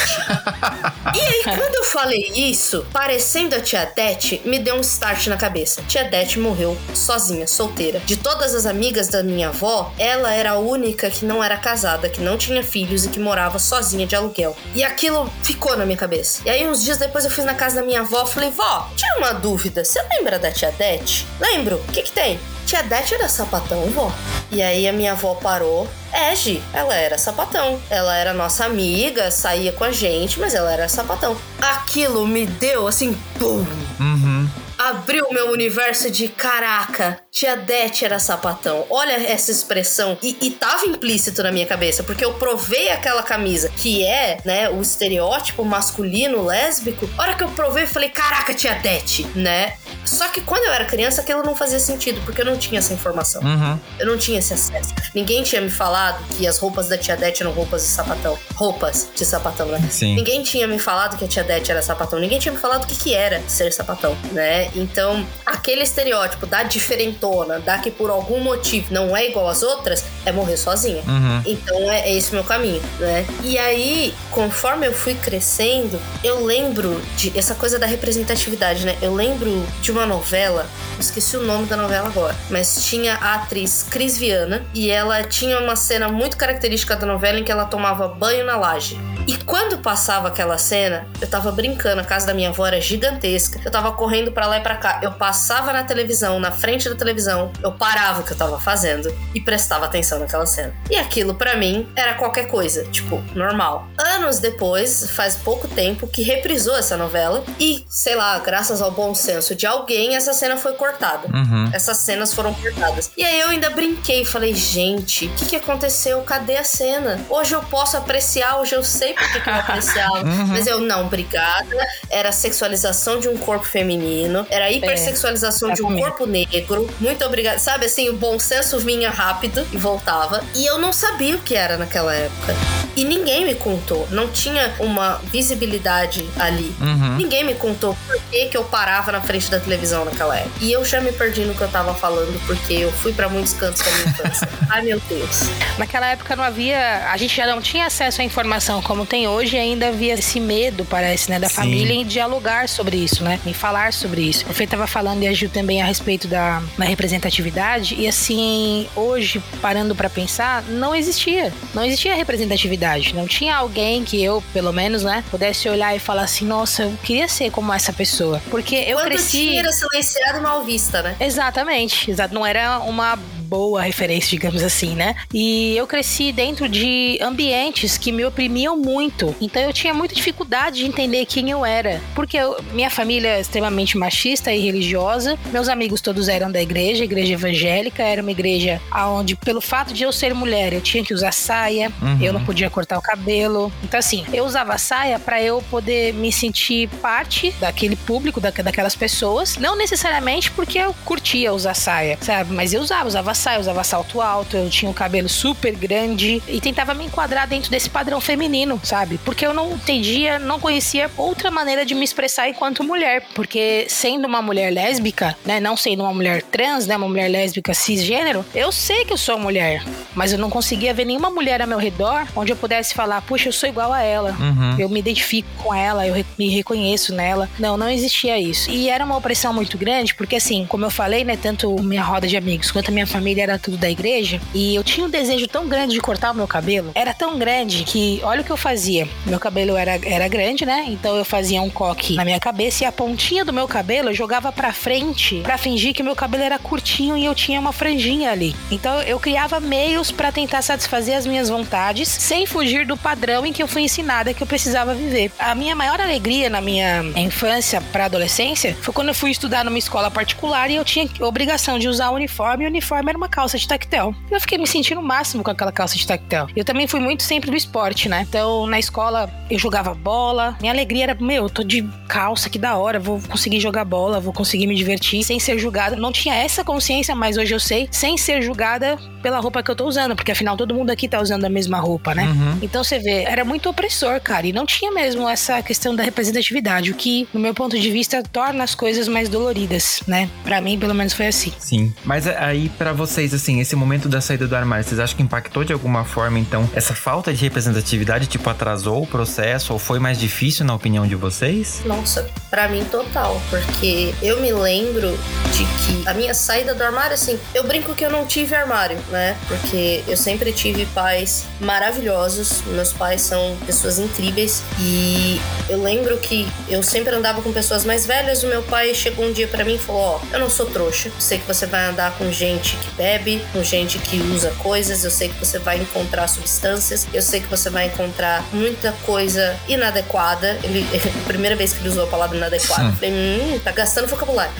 e aí quando eu falei isso, parecendo Conhecendo a tia Dete, me deu um start na cabeça. Tia Dete morreu sozinha, solteira. De todas as amigas da minha avó, ela era a única que não era casada, que não tinha filhos e que morava sozinha de aluguel. E aquilo ficou na minha cabeça. E aí, uns dias depois, eu fui na casa da minha avó e falei: Vó, tira uma dúvida. Você lembra da tia Dete? Lembro. O que que tem? Tia Dete era sapatão, vó. E aí a minha avó parou. É, Gi, ela era sapatão. Ela era nossa amiga, saía com a gente, mas ela era sapatão. Aquilo me deu assim, pum. Uhum abriu meu universo de caraca, tia Dete era sapatão. Olha essa expressão. E, e tava implícito na minha cabeça, porque eu provei aquela camisa, que é, né, o estereótipo masculino lésbico. A hora que eu provei, eu falei, caraca, tia Dete, né? Só que quando eu era criança, aquilo não fazia sentido, porque eu não tinha essa informação. Uhum. Eu não tinha esse acesso. Ninguém tinha me falado que as roupas da tia Dete eram roupas de sapatão. Roupas de sapatão, né? Sim. Ninguém tinha me falado que a tia Dete era sapatão. Ninguém tinha me falado o que, que era ser sapatão, né? Então, aquele estereótipo da diferentona, da que por algum motivo não é igual às outras, é morrer sozinha. Uhum. Então, é, é esse o meu caminho, né? E aí, conforme eu fui crescendo, eu lembro de essa coisa da representatividade, né? Eu lembro de uma novela, esqueci o nome da novela agora, mas tinha a atriz Cris Viana e ela tinha uma cena muito característica da novela em que ela tomava banho na laje. E quando passava aquela cena, eu tava brincando, a casa da minha avó era gigantesca. Eu tava correndo para lá e para cá. Eu passava na televisão, na frente da televisão, eu parava o que eu tava fazendo e prestava atenção naquela cena. E aquilo para mim era qualquer coisa, tipo, normal. Anos depois, faz pouco tempo que reprisou essa novela e, sei lá, graças ao bom senso de alguém, essa cena foi cortada. Uhum. Essas cenas foram cortadas. E aí eu ainda brinquei, falei, gente, o que, que aconteceu? Cadê a cena? Hoje eu posso apreciar, hoje eu sei porque que eu apreciava. Uhum. Mas eu, não, obrigada. Era sexualização de um corpo feminino, era hipersexualização é, de um corpo negro. Muito obrigada. Sabe assim, o bom senso vinha rápido e voltava. E eu não sabia o que era naquela época. E ninguém me contou. Não tinha uma visibilidade ali. Uhum. Ninguém me contou por que, que eu parava na frente da televisão naquela época. E eu já me perdi no que eu tava falando, porque eu fui para muitos cantos da minha infância. Ai, meu Deus. Naquela época não havia. A gente já não tinha acesso à informação como tem hoje, ainda havia esse medo, parece, né, da Sim. família em dialogar sobre isso, né? Em falar sobre isso. O Fê tava falando e a Gil também a respeito da, da representatividade. E assim, hoje, parando para pensar, não existia. Não existia representatividade. Não tinha alguém que eu, pelo menos, né, pudesse olhar e falar assim, nossa, eu queria ser como essa pessoa. Porque eu Quando cresci. Tinha era silenciado mal vista, né? Exatamente. Exato. Não era uma boa referência, digamos assim, né? E eu cresci dentro de ambientes que me oprimiam muito. Então eu tinha muita dificuldade de entender quem eu era. Porque eu, minha família é extremamente machista e religiosa. Meus amigos todos eram da igreja, igreja evangélica. Era uma igreja onde, pelo fato de eu ser mulher, eu tinha que usar saia. Uhum. Eu não podia cortar o cabelo. Então, assim, eu usava saia para eu poder me sentir parte daquele público, da, daquelas pessoas. Não necessariamente porque eu curtia usar saia, sabe? Mas eu usava, usava saia, usava salto alto, eu tinha um cabelo super grande e tentava me enquadrar dentro desse padrão feminino, sabe? Porque eu não entendia, não conhecia outra maneira de me expressar enquanto mulher, porque sendo uma mulher lésbica, né, não sendo uma mulher trans, né, uma mulher lésbica cisgênero, eu sei que eu sou mulher, mas eu não conseguia ver nenhuma mulher ao meu redor onde eu pudesse falar, puxa, eu sou igual a ela, uhum. eu me identifico com ela, eu me reconheço nela. Não, não existia isso. E era uma opressão muito grande, porque assim, como eu falei, né, tanto minha roda de amigos quanto a minha família família era tudo da igreja e eu tinha um desejo tão grande de cortar o meu cabelo. Era tão grande que, olha o que eu fazia. Meu cabelo era, era grande, né? Então eu fazia um coque na minha cabeça e a pontinha do meu cabelo eu jogava pra frente para fingir que meu cabelo era curtinho e eu tinha uma franjinha ali. Então eu criava meios para tentar satisfazer as minhas vontades sem fugir do padrão em que eu fui ensinada que eu precisava viver. A minha maior alegria na minha infância para adolescência foi quando eu fui estudar numa escola particular e eu tinha obrigação de usar o uniforme e o uniforme era uma calça de tactel. Eu fiquei me sentindo o máximo com aquela calça de tactel. Eu também fui muito sempre do esporte, né? Então, na escola, eu jogava bola. Minha alegria era, meu, eu tô de calça, que da hora, vou conseguir jogar bola, vou conseguir me divertir sem ser julgada. Não tinha essa consciência, mas hoje eu sei, sem ser julgada pela roupa que eu tô usando, porque afinal todo mundo aqui tá usando a mesma roupa, né? Uhum. Então você vê, era muito opressor, cara, e não tinha mesmo essa questão da representatividade, o que, no meu ponto de vista, torna as coisas mais doloridas, né? Para mim, pelo menos foi assim. Sim. Mas aí para vocês assim, esse momento da saída do armário, vocês acham que impactou de alguma forma então essa falta de representatividade, tipo atrasou o processo ou foi mais difícil na opinião de vocês? Nossa, para mim total, porque eu me lembro de que a minha saída do armário assim, eu brinco que eu não tive armário, né? Porque eu sempre tive pais maravilhosos, meus pais são pessoas incríveis e eu lembro que eu sempre andava com pessoas mais velhas. O meu pai chegou um dia para mim e falou: Ó, oh, eu não sou trouxa, sei que você vai andar com gente que bebe, com gente que usa coisas, eu sei que você vai encontrar substâncias, eu sei que você vai encontrar muita coisa inadequada. Ele, a primeira vez que ele usou a palavra inadequada, eu falei: hum, tá gastando vocabulário.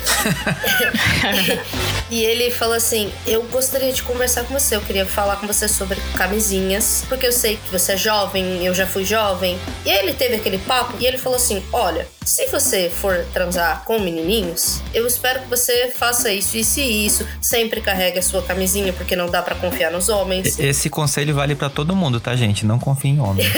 e ele falou assim: Eu gostaria de conversar com você. Eu queria falar com você sobre camisinhas, porque eu sei que você é jovem, eu já fui jovem. E aí ele teve aquele papo e ele falou assim: Olha, se você for transar com menininhos, eu espero que você faça isso, isso e isso. Sempre carregue a sua camisinha, porque não dá para confiar nos homens. Esse conselho vale para todo mundo, tá, gente? Não confie em homem.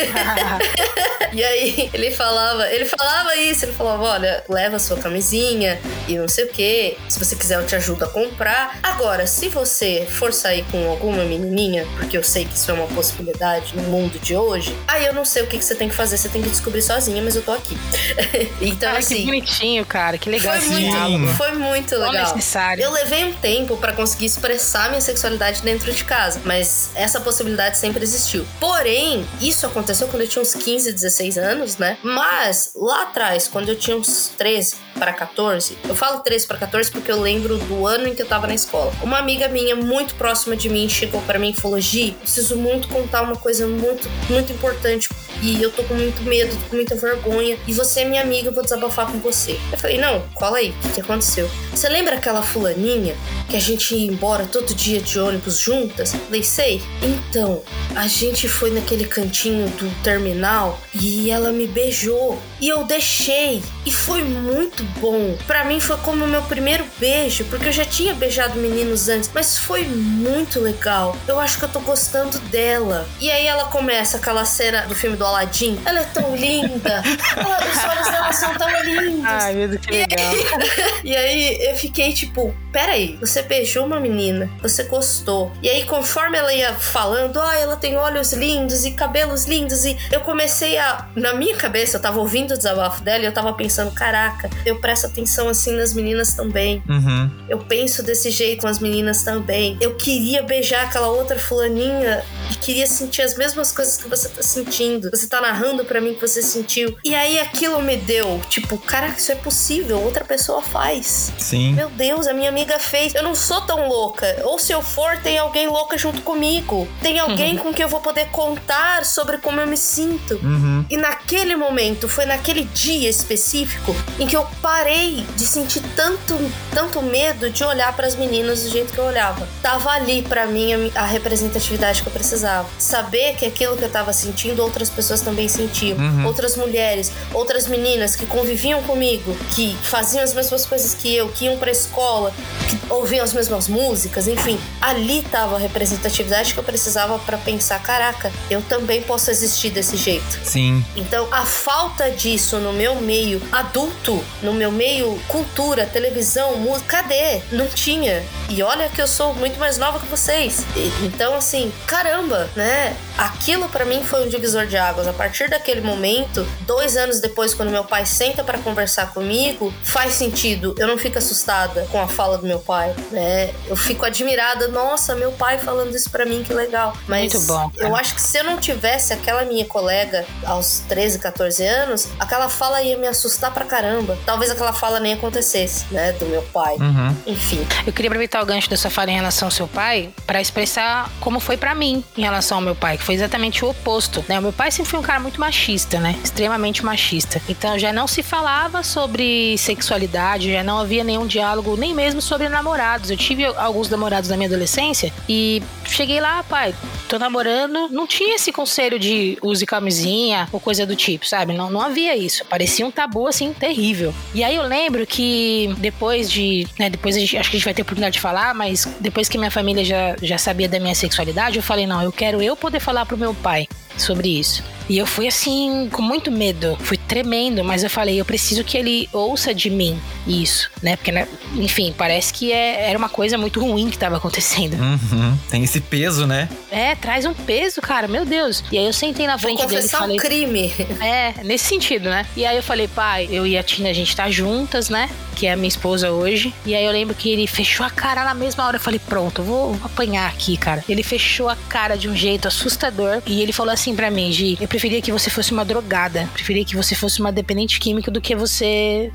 e aí ele falava, ele falava isso, ele falava, olha, leva a sua camisinha e não sei o que. Se você quiser, eu te ajudo a comprar. Agora, se você for sair com alguma menininha, porque eu sei que isso é uma possibilidade no mundo de hoje, aí eu não sei o que, que você tem que fazer, você tem que descobrir sozinha, mas eu tô aqui. então, Ai, assim. Que bonitinho, cara, que legal. Foi muito, foi muito legal. necessário. Eu levei um tempo para conseguir expressar minha sexualidade dentro de casa, mas essa possibilidade sempre existiu. Porém, isso aconteceu quando eu tinha uns 15, 16 anos, né? Mas lá atrás, quando eu tinha uns 13 para 14, eu falo 13 para 14 porque eu lembro do ano em que eu tava na escola. Uma amiga minha muito próxima de mim chegou para mim e falou: Gi, preciso muito contar uma coisa muito, muito importante e eu tô com muito medo, com muita vergonha. E você é minha amiga, eu vou desabafar com você. Eu falei, não, cola aí, o que, que aconteceu? Você lembra aquela fulaninha que a gente ia embora todo dia de ônibus juntas? Eu falei, sei. Então, a gente foi naquele cantinho do terminal e ela me beijou. E eu deixei. E foi muito bom. Para mim foi como o meu primeiro beijo, porque eu já tinha beijado meninos antes, mas foi muito legal. Eu acho que eu tô gostando dela. E aí ela começa aquela cena do filme do Aladdin. Ela é tão linda. Ela, os olhos dela são tão lindos. Ai, meu Deus, que legal. E aí eu fiquei tipo, peraí, você beijou uma menina, você gostou. E aí, conforme ela ia falando, ah, ela tem olhos lindos e cabelos lindos, e eu comecei a. Na minha cabeça, eu tava ouvindo o desabafo dela e eu tava pensando, caraca, eu presto atenção assim nas meninas também. Uhum. Eu penso desse jeito com as meninas também. Eu queria beijar aquela outra fulaninha e queria sentir as mesmas coisas que você tá sentindo. Você tá narrando para mim que você sentiu. E aí aquilo me deu, tipo, caraca, isso é possível, outra pessoa faz. Sim. Meu Deus, a minha amiga fez. Eu não sou tão louca. Ou se eu for, tem alguém louca junto comigo. Tem alguém com quem eu vou poder contar sobre como eu me sinto. Uhum. E naquele momento, foi naquele dia específico em que eu parei de sentir tanto, tanto medo de olhar para as meninas do jeito que eu olhava. Tava ali para mim a, a representatividade que eu precisava. Saber que aquilo que eu tava sentindo, outras pessoas também sentiam. Uhum. Outras mulheres, outras meninas que conviviam comigo, que faziam as mesmas coisas que eu, que iam pra escola, que ouviam as mesmas músicas, enfim. Ali tava a representatividade que eu precisava para pensar: caraca, eu também posso existir desse jeito. Sim. Então, a falta disso no meu meio adulto, no meu meio cultura, televisão, música, cadê? Não tinha. E olha que eu sou muito mais nova que vocês. E- então, assim, caramba, né? Aquilo pra mim foi um divisor de águas. A partir daquele momento, dois anos depois, quando meu pai senta pra conversar comigo, faz sentido. Eu não fico assustada com a fala do meu pai, né? Eu fico admirada. Nossa, meu pai falando isso pra mim, que legal. Mas Muito bom, cara. eu acho que se eu não tivesse aquela minha colega aos 13, 14 anos, aquela fala ia me assustar pra caramba. Talvez aquela fala nem acontecesse, né? Do meu pai. Uhum. Enfim. Eu queria aproveitar o gancho da sua fala em relação ao seu pai para expressar como foi para mim em relação ao meu pai, que foi exatamente o oposto, né? O meu pai sempre foi um cara muito machista, né? Extremamente machista. Então já não se falava sobre sexualidade, já não havia nenhum diálogo, nem mesmo sobre namorados. Eu tive alguns namorados na minha adolescência e cheguei lá, pai, tô namorando, não tinha esse conselho de use camisinha ou coisa do tipo, sabe? Não, não havia isso. Parecia um tabu assim terrível. E aí eu lembro que depois de, né, depois gente, acho que a gente vai ter oportunidade de falar, mas depois que minha família já, já sabia da minha sexualidade, eu falei, não, eu quero eu poder falar pro meu pai sobre isso. E eu fui assim, com muito medo, fui tremendo, mas eu falei, eu preciso que ele ouça de mim isso, né? Porque, né, enfim, parece que é- era uma coisa muito ruim que tava acontecendo. Uhum. Tem esse peso, né? É, traz um peso, cara, meu Deus. E aí eu sentei na Vou frente dele e confessar falei. um crime. É, nesse sentido, né? E aí eu falei, pai, eu e a Tina, a gente tá juntas, né? Que é a minha esposa hoje. E aí eu lembro que ele fechou a cara na mesma hora. Eu falei, pronto, eu vou vou apanhar aqui, cara. Ele fechou a cara de um jeito assustador. E ele falou assim pra mim, Gi, eu preferia que você fosse uma drogada. Preferia que você fosse uma dependente química do que você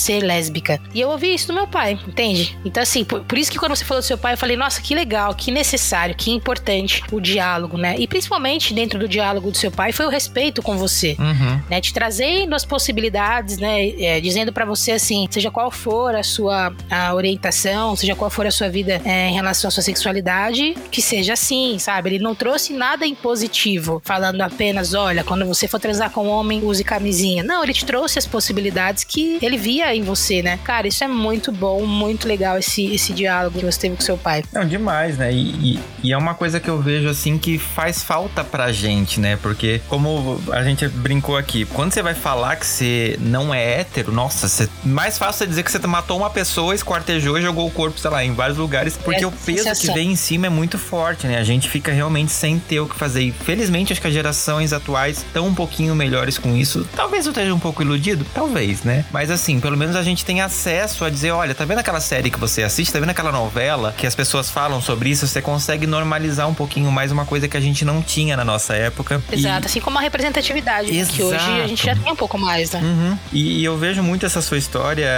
ser lésbica. E eu ouvi isso do meu pai, entende? Então, assim, por, por isso que quando você falou do seu pai, eu falei, nossa, que legal, que necessário, que importante o diálogo, né? E principalmente dentro do diálogo do seu pai foi o respeito com você, uhum. né? Te trazendo as possibilidades, né? É, dizendo para você assim, seja qual for a sua a orientação, seja qual for a sua vida é, em relação à sua sexualidade, que seja assim, sabe? Ele não trouxe nada impositivo, falando apenas, olha, quando você for transar com um homem, use camisinha. Não, ele te trouxe as possibilidades que ele via em você, né? Cara, isso é muito bom, muito legal esse, esse diálogo que você teve com seu pai. Não, demais, né? E, e, e é uma coisa que eu vejo assim que faz falta pra gente, né? Porque, como a gente brincou aqui, quando você vai falar que você não é hétero, nossa, você, mais fácil é dizer que você matou uma pessoa, esquartejou e jogou o corpo, sei lá, em vários lugares, porque é, o peso que vem em cima é muito forte, né? A gente fica realmente sem ter o que fazer. E felizmente, acho que as gerações atuais estão um pouquinho melhores com isso. Talvez eu esteja um pouco iludido, talvez, né? Mas assim, pelo menos a gente tem acesso a dizer: olha, tá vendo aquela série que você assiste, tá vendo aquela novela que as pessoas falam sobre isso? Você consegue normalizar um pouquinho mais uma coisa que a gente não tinha na nossa época. Exato, e... assim como a representatividade, né? que hoje a gente já tem um pouco mais, né? Uhum. E, e, eu vejo muito essa sua história,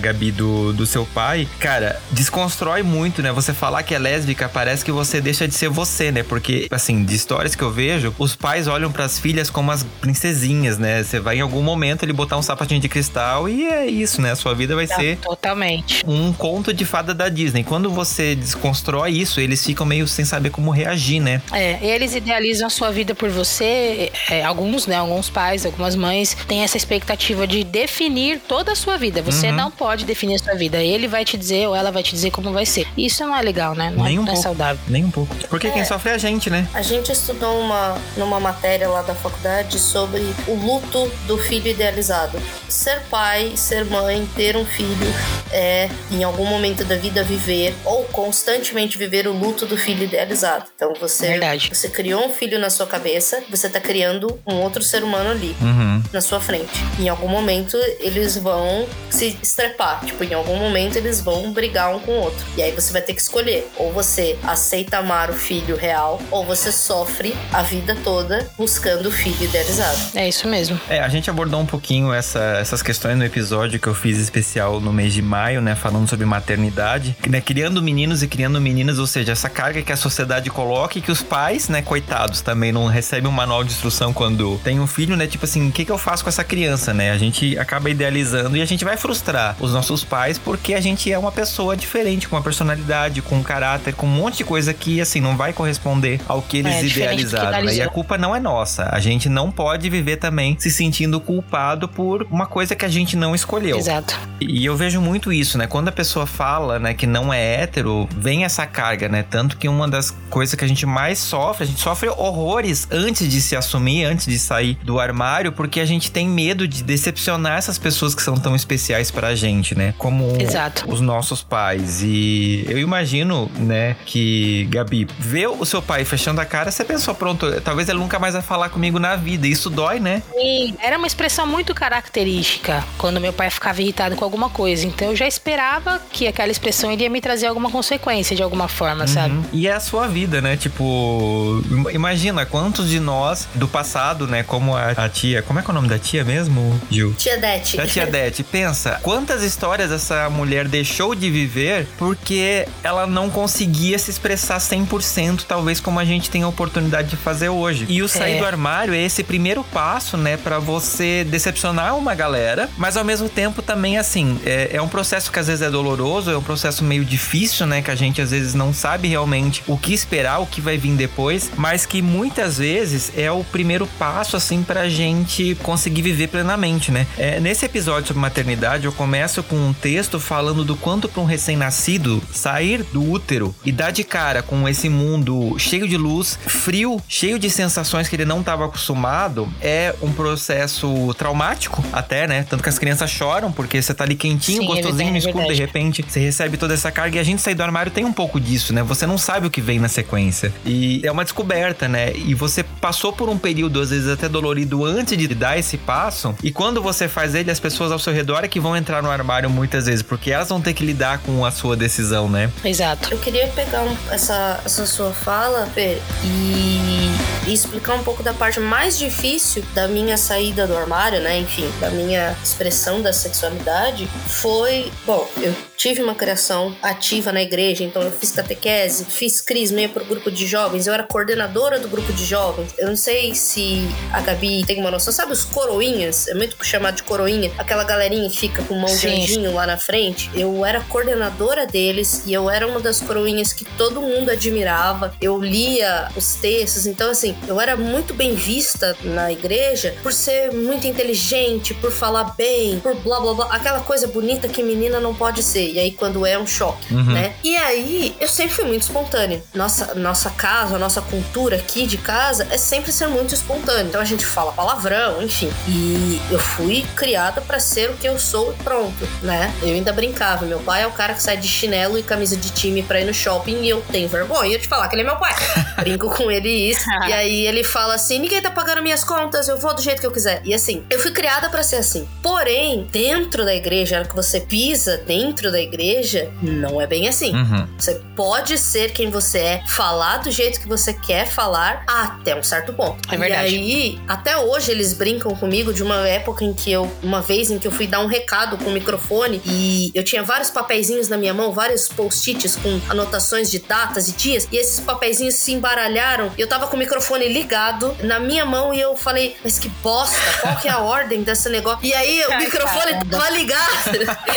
Gabi, do, do seu pai. Cara, desconstrói muito, né? Você falar que é lésbica, parece que você deixa de ser você, né? Porque, assim, de histórias que eu vejo, os pais olham para as filhas como as princesinhas, né? Você vai em algum momento ele botar um sapatinho de cristal e é isso, né? A sua vida vai ser. Totalmente. Um conto de fada da Disney. Quando você desconstrói isso, eles ficam meio sem saber como reagir, né? É, eles idealizam a sua vida por você. É, alguns, né? Alguns pais, algumas mães têm essa expectativa de definir toda a sua vida. Você uhum. não pode definir a sua vida. Ele vai te dizer ou ela vai te dizer como vai ser. Isso não é legal, né? Não, Nem é, um não é saudável. Nem um pouco. Porque é, quem sofre é a gente, né? A gente estudou uma, numa matéria lá da faculdade sobre o luto do filho idealizado. Ser pai, ser mãe, ter um filho é, em algum momento da vida, viver ou constantemente viver o luto do filho idealizado. Então você, Verdade. você criou um filho na sua cabeça, você tá criando um outro ser humano ali uhum. na sua frente. Em algum momento eles vão se estrepar, tipo, em algum momento eles vão brigar um com o outro. E aí você vai ter que escolher: ou você aceita amar o filho real, ou você sofre a vida toda buscando o filho idealizado. É isso mesmo. É, a gente abordou um pouquinho essa, essas questões no episódio que eu fiz especial no mês de maio, né? Falando sobre maternidade, né? Criando meninos e criando meninas, ou seja, essa carga que a sociedade coloca e que os pais, né, coitados, também não recebem um manual de instrução quando tem um filho, né? Tipo assim, o que, que eu faço com essa criança, né? A gente acaba idealizando e a gente vai frustrar os nossos pais porque a gente é uma pessoa diferente, com uma personalidade, com um caráter, com um monte de coisa que, assim, não vai corresponder ao que eles é, idealizaram. Né? E a culpa não é nossa. A gente não pode viver também se sentindo culpado por uma coisa que a gente não escolheu. Exato. E eu vejo muito isso, né? Quando a pessoa fala, né, que não é hétero, vem essa carga, né? Tanto que uma das coisas que a gente mais sofre, a gente sofre horrores antes de se assumir, antes de sair do armário, porque a gente tem medo de decepcionar essas pessoas que são tão especiais pra gente, né? Como Exato. os nossos pais. E eu imagino, né, que, Gabi, ver o seu pai fechando a cara, você pensou, pronto, talvez ele nunca mais vai falar comigo na vida. Isso dói, né? Sim, era uma expressão muito característica quando meu pai ficava irritado com alguma coisa. Então eu já esperava que aquela expressão iria me trazer alguma consequência de alguma forma, uhum. sabe? E é a sua vida, né? Tipo, imagina quantos de nós do passado, né? Como a, a tia. Como é que é o nome da tia mesmo, Gil? Tia Dete. Da tia Dete. Pensa, quantas histórias essa mulher deixou de viver porque ela não conseguia se expressar 100%, talvez como a gente tem a oportunidade de fazer hoje. E o sair é. do armário é esse primeiro passo, né? para você decepcionar uma galera, mas ao mesmo tempo também, assim, é, é um processo que às vezes é doloroso, é um processo meio difícil, né? Que a gente às vezes não sabe realmente o que esperar, o que vai vir depois, mas que muitas vezes é o primeiro passo, assim, pra gente conseguir viver plenamente, né? É, nesse episódio sobre maternidade, eu começo com um texto falando do quanto para um recém-nascido sair do útero e dar de cara com esse mundo cheio de luz, frio, cheio de sensações que ele não estava acostumado, é um processo traumático até, né? Tanto que as crianças choram porque você tá ali quentinho, Sim, gostosinho é no escuro, de repente você recebe toda essa carga e a gente sair do armário tem um pouco disso, né? Você não sabe o que vem na sequência. E é uma descoberta, né? E você passou por um período, às vezes até dolorido, antes de dar esse passo. E quando você faz ele, as pessoas ao seu redor é que vão entrar no armário muitas vezes, porque elas vão ter que lidar com a sua decisão, né? Exato. Eu queria pegar essa, essa sua fala, Fê, e e explicar um pouco da parte mais difícil da minha saída do armário, né? Enfim, da minha expressão da sexualidade foi, bom, eu tive uma criação ativa na igreja, então eu fiz catequese, fiz crisma, pro grupo de jovens, eu era coordenadora do grupo de jovens. Eu não sei se a Gabi tem uma noção, sabe os coroinhas? É muito chamado de coroinha, aquela galerinha que fica com mão Sim. de anjinho lá na frente. Eu era coordenadora deles e eu era uma das coroinhas que todo mundo admirava. Eu lia os textos, então assim, eu era muito bem vista na igreja por ser muito inteligente, por falar bem, por blá blá blá, aquela coisa bonita que menina não pode ser. E aí, quando é um choque, uhum. né? E aí, eu sempre fui muito espontânea. Nossa, nossa casa, nossa cultura aqui de casa é sempre ser muito espontânea. Então a gente fala palavrão, enfim. E eu fui criada para ser o que eu sou e pronto, né? Eu ainda brincava. Meu pai é o cara que sai de chinelo e camisa de time pra ir no shopping e eu tenho vergonha de falar que ele é meu pai. Brinco com ele isso. e aí ele fala assim: ninguém tá pagando minhas contas, eu vou do jeito que eu quiser. E assim, eu fui criada para ser assim. Porém, dentro da igreja, na que você pisa dentro da igreja, não é bem assim. Uhum. Você pode ser quem você é, falar do jeito que você quer falar até um certo ponto. É verdade. E aí, até hoje eles brincam comigo de uma época em que eu, uma vez em que eu fui dar um recado com o microfone e eu tinha vários papeizinhos na minha mão, vários post-its com anotações de datas e dias, e esses papeizinhos se embaralharam. E eu tava com o microfone ligado na minha mão e eu falei, mas que bosta, qual que é a ordem desse negócio? E aí o microfone tava ligado.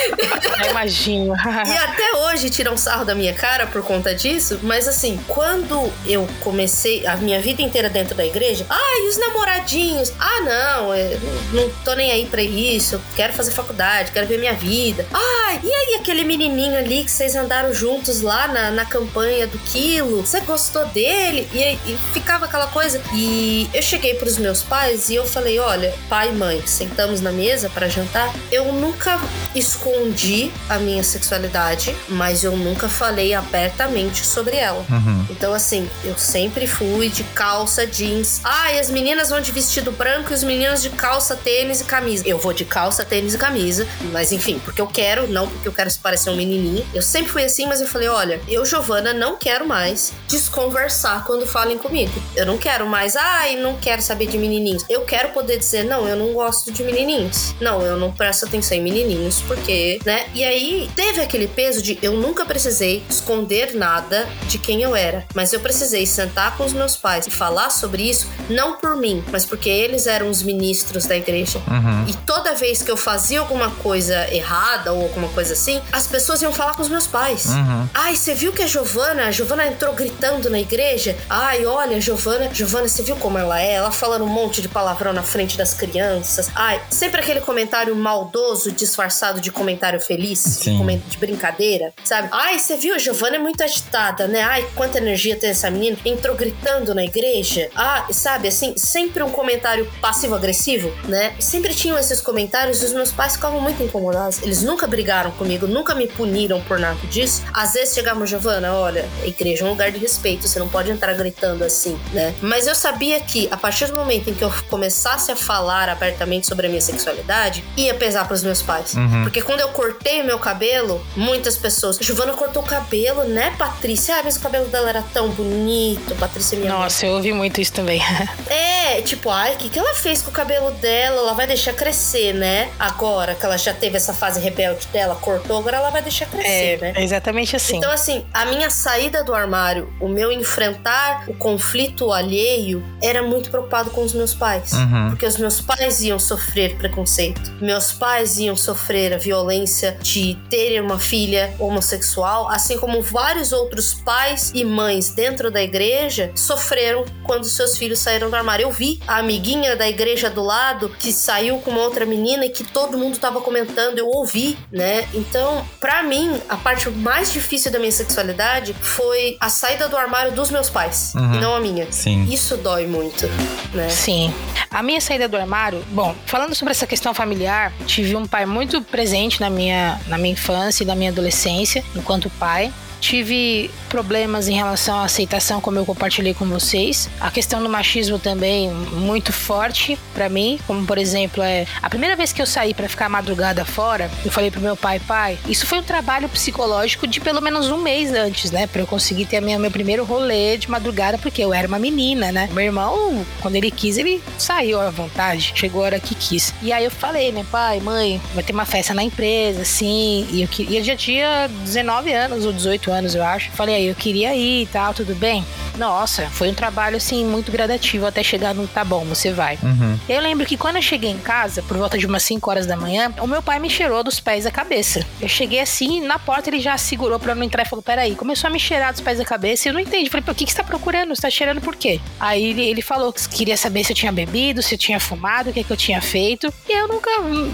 Imagina. e até hoje tiram sarro da minha cara por conta disso, mas assim, quando eu comecei a minha vida inteira dentro da igreja, ah, e os namoradinhos? Ah, não, eu não tô nem aí pra isso, quero fazer faculdade, quero ver minha vida. Ah, e aí aquele menininho ali que vocês andaram juntos lá na, na campanha do quilo, você gostou dele? E, e ficava aquela coisa. E eu cheguei pros meus pais e eu falei: olha, pai e mãe, sentamos na mesa para jantar. Eu nunca escondi a minha sexualidade, mas eu nunca falei abertamente sobre ela. Uhum. Então, assim, eu sempre fui de calça jeans. Ah, e as meninas vão de vestido branco e os meninos de calça, tênis e camisa. Eu vou de calça, tênis e camisa, mas enfim, porque eu quero, não porque eu quero parecer um menininho. Eu sempre fui assim, mas eu falei: olha, eu, Giovana, não quero mais desconversar quando falem comigo. Eu não quero mais, ai, não quero saber de menininhos. Eu quero poder dizer: não, eu não gosto de menininhos. Não, eu não presto atenção em menininhos, porque, né? E aí, teve aquele peso de eu nunca precisei esconder nada de quem eu era, mas eu precisei sentar com os meus pais e falar sobre isso, não por mim, mas porque eles eram os ministros da igreja. Uhum. E toda vez que eu fazia alguma coisa errada ou alguma coisa assim, as pessoas iam falar com os meus pais. Uhum. Ai, você viu que a Giovana, a Giovana entrou gritando na igreja? Ai, olha, Giovana, Giovana, você viu como ela é? Ela falando um monte de palavrão na frente das crianças. Ai, sempre aquele comentário maldoso disfarçado de comentário feliz. Sim de brincadeira, sabe? Ai, você viu, a Giovana é muito agitada, né? Ai, quanta energia tem essa menina. Entrou gritando na igreja. Ah, sabe, assim, sempre um comentário passivo-agressivo, né? Sempre tinham esses comentários e os meus pais ficavam muito incomodados. Eles nunca brigaram comigo, nunca me puniram por nada disso. Às vezes chegavam, Giovana, olha, a igreja é um lugar de respeito, você não pode entrar gritando assim, né? Mas eu sabia que a partir do momento em que eu começasse a falar abertamente sobre a minha sexualidade, ia pesar para os meus pais. Uhum. Porque quando eu cortei o meu cabelo, muitas pessoas. Giovana cortou o cabelo, né, Patrícia? Ah, mas o cabelo dela era tão bonito, Patrícia minha Nossa, mãe. eu ouvi muito isso também. é, tipo, ai, o que, que ela fez com o cabelo dela? Ela vai deixar crescer, né? Agora que ela já teve essa fase rebelde dela, cortou, agora ela vai deixar crescer, é, né? É exatamente assim. Então, assim, a minha saída do armário, o meu enfrentar o conflito alheio, era muito preocupado com os meus pais. Uhum. Porque os meus pais iam sofrer preconceito. Meus pais iam sofrer a violência de terem uma filha homossexual, assim como vários outros pais e mães dentro da igreja sofreram quando seus filhos saíram do armário. Eu vi a amiguinha da igreja do lado que saiu com uma outra menina e que todo mundo tava comentando, eu ouvi, né? Então, para mim, a parte mais difícil da minha sexualidade foi a saída do armário dos meus pais, uhum. e não a minha. Sim. Isso dói muito, né? Sim. A minha saída do armário, bom, falando sobre essa questão familiar, tive um pai muito presente na minha, na minha infância e na minha adolescência, enquanto pai. Tive problemas em relação à aceitação, como eu compartilhei com vocês. A questão do machismo também muito forte para mim, como por exemplo, é a primeira vez que eu saí para ficar madrugada fora, eu falei pro meu pai, pai, isso foi um trabalho psicológico de pelo menos um mês antes, né, para eu conseguir ter minha, meu primeiro rolê de madrugada, porque eu era uma menina, né? Meu irmão, quando ele quis, ele saiu à vontade, chegou a hora que quis. E aí eu falei, né, pai, mãe, vai ter uma festa na empresa, assim, e eu, e já tinha 19 anos ou 18 anos, eu acho. Falei, aí eu queria ir e tal, tudo bem? Nossa, foi um trabalho assim muito gradativo até chegar no tá bom, você vai. Uhum. Eu lembro que quando eu cheguei em casa, por volta de umas 5 horas da manhã, o meu pai me cheirou dos pés à cabeça. Eu cheguei assim, na porta ele já segurou pra eu não entrar e falou: Peraí, começou a me cheirar dos pés à cabeça e eu não entendi. Falei, o que, que você tá procurando? Você tá cheirando por quê? Aí ele, ele falou que queria saber se eu tinha bebido, se eu tinha fumado, o que, que eu tinha feito. E eu nunca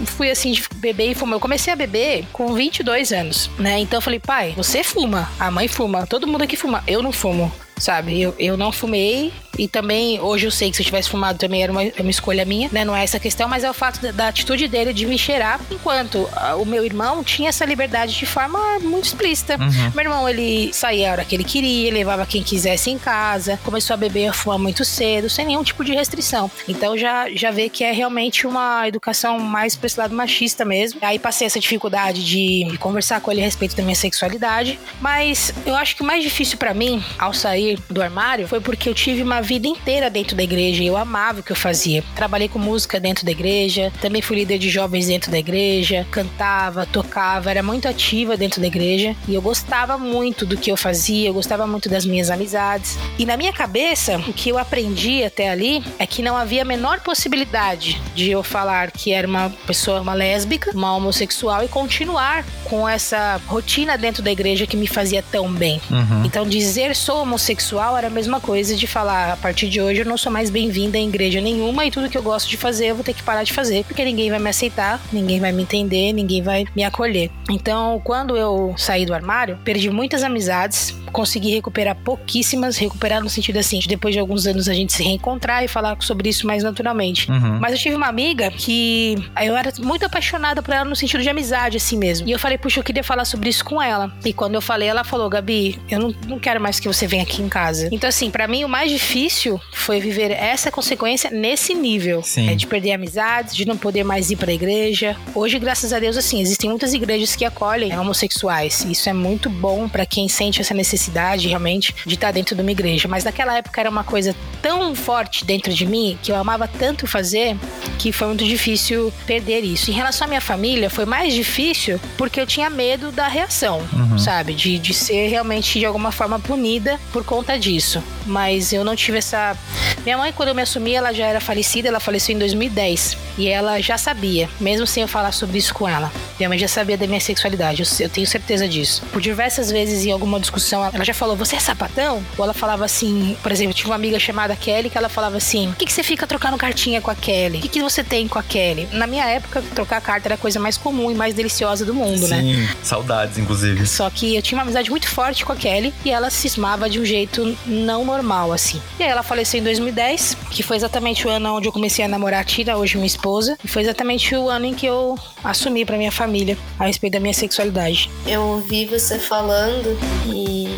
fui assim de beber e fumar. Eu comecei a beber com 22 anos, né? Então eu falei, pai, você fuma, a mãe fuma, todo mundo aqui fuma, eu não fumo sabe? Eu, eu não fumei e também hoje eu sei que se eu tivesse fumado também era uma, uma escolha minha, né? Não é essa questão, mas é o fato da, da atitude dele de me cheirar, enquanto a, o meu irmão tinha essa liberdade de forma muito explícita. Uhum. Meu irmão, ele saía a hora que ele queria, levava quem quisesse em casa, começou a beber a fumar muito cedo, sem nenhum tipo de restrição. Então já, já vê que é realmente uma educação mais pra esse lado machista mesmo. Aí passei essa dificuldade de conversar com ele a respeito da minha sexualidade, mas eu acho que o mais difícil para mim, ao sair do armário foi porque eu tive uma vida inteira dentro da igreja e eu amava o que eu fazia. Trabalhei com música dentro da igreja, também fui líder de jovens dentro da igreja, cantava, tocava, era muito ativa dentro da igreja e eu gostava muito do que eu fazia, eu gostava muito das minhas amizades. E na minha cabeça, o que eu aprendi até ali é que não havia a menor possibilidade de eu falar que era uma pessoa, uma lésbica, uma homossexual e continuar com essa rotina dentro da igreja que me fazia tão bem. Uhum. Então dizer sou homossexual sexual era a mesma coisa de falar: a partir de hoje eu não sou mais bem-vinda em igreja nenhuma e tudo que eu gosto de fazer eu vou ter que parar de fazer, porque ninguém vai me aceitar, ninguém vai me entender, ninguém vai me acolher. Então, quando eu saí do armário, perdi muitas amizades, consegui recuperar pouquíssimas, recuperar no sentido assim, de depois de alguns anos a gente se reencontrar e falar sobre isso mais naturalmente. Uhum. Mas eu tive uma amiga que eu era muito apaixonada por ela no sentido de amizade, assim mesmo. E eu falei, puxa, eu queria falar sobre isso com ela. E quando eu falei, ela falou, Gabi, eu não, não quero mais que você venha aqui em casa. Então, assim, para mim o mais difícil foi viver essa consequência nesse nível. Sim. É de perder amizades, de não poder mais ir pra igreja. Hoje, graças a Deus, assim, existem muitas igrejas que acolhem homossexuais. Isso é muito bom para quem sente essa necessidade realmente de estar dentro de uma igreja. Mas naquela época era uma coisa tão forte dentro de mim que eu amava tanto fazer que foi muito difícil perder isso. Em relação à minha família, foi mais difícil porque eu tinha medo da reação, Uhum. sabe? De, de ser realmente de alguma forma punida por conta disso. Mas eu não tive essa. Minha mãe, quando eu me assumi, ela já era falecida, ela faleceu em 2010. E ela já sabia, mesmo sem eu falar sobre isso com ela. Minha mãe já sabia da minha sexualidade, eu, eu tenho certeza disso. Por diversas vezes em alguma discussão, ela já falou: Você é sapatão? Ou ela falava assim, por exemplo, eu tive uma amiga chamada Kelly que ela falava assim: Por que, que você fica trocando cartinha com a Kelly? O que, que você tem com a Kelly? Na minha época, trocar carta era a coisa mais comum e mais deliciosa do mundo, né? Sim, saudades, inclusive. Só que eu tinha uma amizade muito forte com a Kelly e ela cismava de um jeito não normal, assim. E aí ela faleceu em 2010, que foi exatamente o ano onde eu comecei a namorar a Tira, hoje minha esposa. E foi exatamente o ano em que eu assumi pra minha família a respeito da minha sexualidade. Eu ouvi você falando e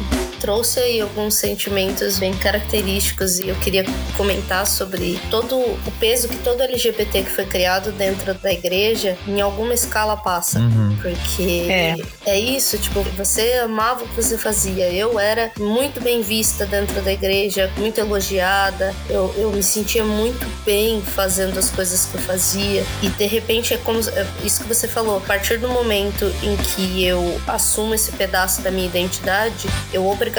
trouxe aí alguns sentimentos bem característicos e eu queria comentar sobre todo o peso que todo LGBT que foi criado dentro da igreja em alguma escala passa. Uhum. Porque É. é. isso, tipo, você amava o que você fazia. Eu era muito bem vista dentro da igreja, muito elogiada. Eu, eu me sentia muito bem fazendo as coisas que eu fazia. E de repente é como é isso que você falou. A partir do momento em que eu assumo esse pedaço da minha identidade, eu obrigatoriamente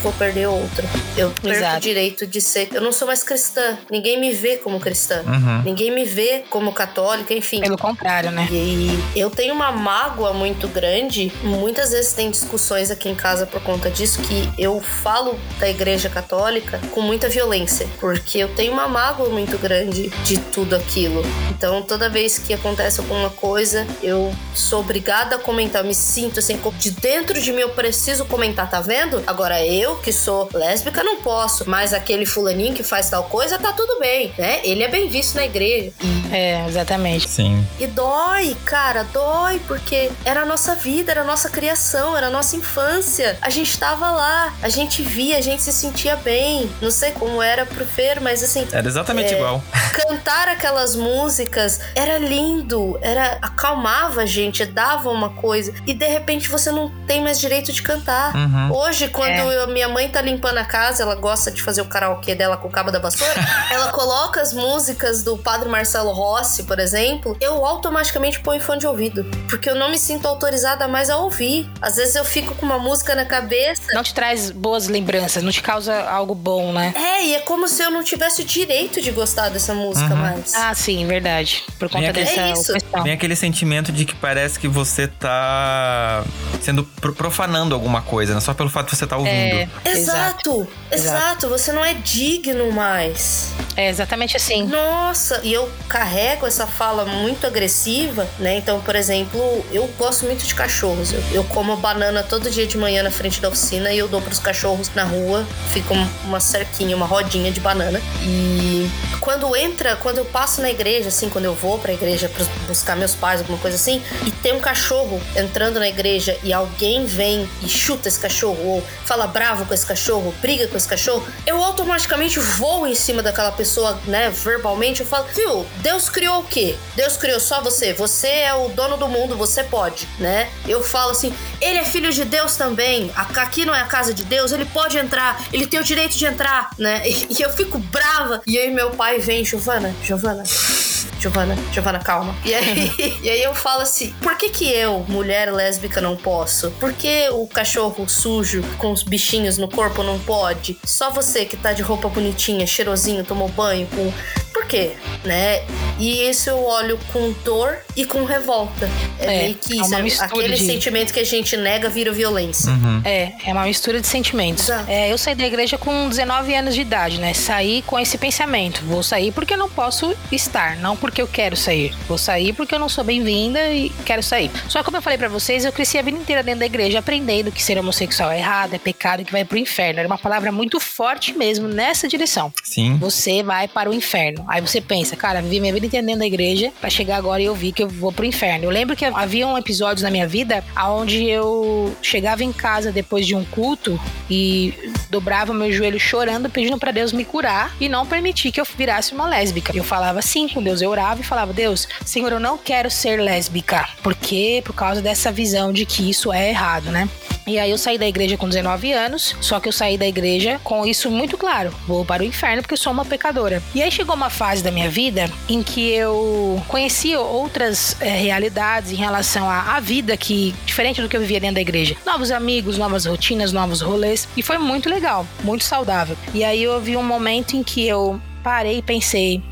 vou perder outro. Eu perco Exato. o direito de ser. Eu não sou mais cristã. Ninguém me vê como cristã. Uhum. Ninguém me vê como católica, enfim. Pelo contrário, né? E eu tenho uma mágoa muito grande. Muitas vezes tem discussões aqui em casa por conta disso que eu falo da igreja católica com muita violência, porque eu tenho uma mágoa muito grande de tudo aquilo. Então, toda vez que acontece alguma coisa, eu sou obrigada a comentar, eu me sinto assim, de dentro de mim eu preciso comentar, tá vendo? Agora eu, que sou lésbica, não posso. Mas aquele fulaninho que faz tal coisa, tá tudo bem, né? Ele é bem visto na igreja. É, exatamente. Sim. E dói, cara, dói, porque era a nossa vida, era a nossa criação, era a nossa infância. A gente tava lá, a gente via, a gente se sentia bem. Não sei como era pro Fer, mas assim. Era exatamente é, igual. Cantar aquelas músicas era lindo, era acalmava a gente, dava uma coisa. E de repente você não tem mais direito de cantar. Uhum. Hoje, quando é. eu, minha mãe tá limpando a casa, ela gosta de fazer o karaokê dela com o cabo da vassoura, ela coloca as músicas do Padre Marcelo Rossi, por exemplo, eu automaticamente ponho fone de ouvido. Porque eu não me sinto autorizada mais a ouvir. Às vezes eu fico com uma música na cabeça. Não te traz boas lembranças, não te causa algo bom, né? É, e é como se eu não tivesse o direito de gostar dessa música Uhum. mais. Ah, sim, verdade. Por conta aquele- dessa É isso. Vem aquele sentimento de que parece que você tá sendo pro- profanando alguma coisa, né? Só pelo fato de você estar ouvindo. É, Exato, exato, Você não é digno mais. É exatamente assim. Nossa, e eu carrego essa fala muito agressiva, né? Então, por exemplo, eu gosto muito de cachorros. Eu, eu como banana todo dia de manhã na frente da oficina e eu dou pros cachorros na rua. Fica um- uma cerquinha, uma rodinha de banana. E quando entra, quando eu passo na igreja, assim, quando eu vou pra igreja pra buscar meus pais, alguma coisa assim, e tem um cachorro entrando na igreja e alguém vem e chuta esse cachorro, ou fala bravo com esse cachorro, briga com esse cachorro, eu automaticamente vou em cima daquela pessoa, né, verbalmente, eu falo, viu, Deus criou o quê? Deus criou só você, você é o dono do mundo, você pode, né? Eu falo assim, ele é filho de Deus também, aqui não é a casa de Deus, ele pode entrar, ele tem o direito de entrar, né? E, e eu fico brava, e aí meu pai vem, Giovana, Giovana, Giovana, Giovana, calma. E aí, e aí eu falo assim: por que que eu, mulher lésbica, não posso? Por que o cachorro sujo com os bichinhos no corpo não pode? Só você que tá de roupa bonitinha, cheirosinho, tomou banho com. Por quê? Né? E isso eu olho com dor e com revolta. É, É, meio que é isso. uma é mistura aquele de- sentimento que a gente nega vira violência. Uhum. É, é uma mistura de sentimentos. É, eu saí da igreja com 19 anos de idade, né? Saí com esse pensamento. Vou sair porque eu não posso estar, não porque eu quero sair. Vou sair porque eu não sou bem-vinda e quero sair. Só que como eu falei pra vocês, eu cresci a vida inteira dentro da igreja aprendendo que ser homossexual é errado, é pecado, que vai pro inferno. Era uma palavra muito forte mesmo nessa direção. Sim. Você vai para o inferno. Aí você pensa, cara, vivi minha vida inteira dentro da igreja pra chegar agora e eu vi que eu vou pro inferno. Eu lembro que havia um episódios na minha vida onde eu chegava em casa depois de um culto e dobrava meu joelho chorando, pedindo pra Deus me curar e não permitir que eu virasse uma lésbica. Eu falava sim com Deus, eu orava e falava: Deus, Senhor, eu não quero ser lésbica. Por quê? Por causa dessa visão de que isso é errado, né? E aí eu saí da igreja com 19 anos, só que eu saí da igreja com isso muito claro. Vou para o inferno porque eu sou uma pecadora. E aí chegou uma fase da minha vida em que eu conheci outras eh, realidades em relação à, à vida que diferente do que eu vivia dentro da igreja. Novos amigos, novas rotinas, novos rolês. E foi muito legal, muito saudável. E aí vi um momento em que eu parei e pensei,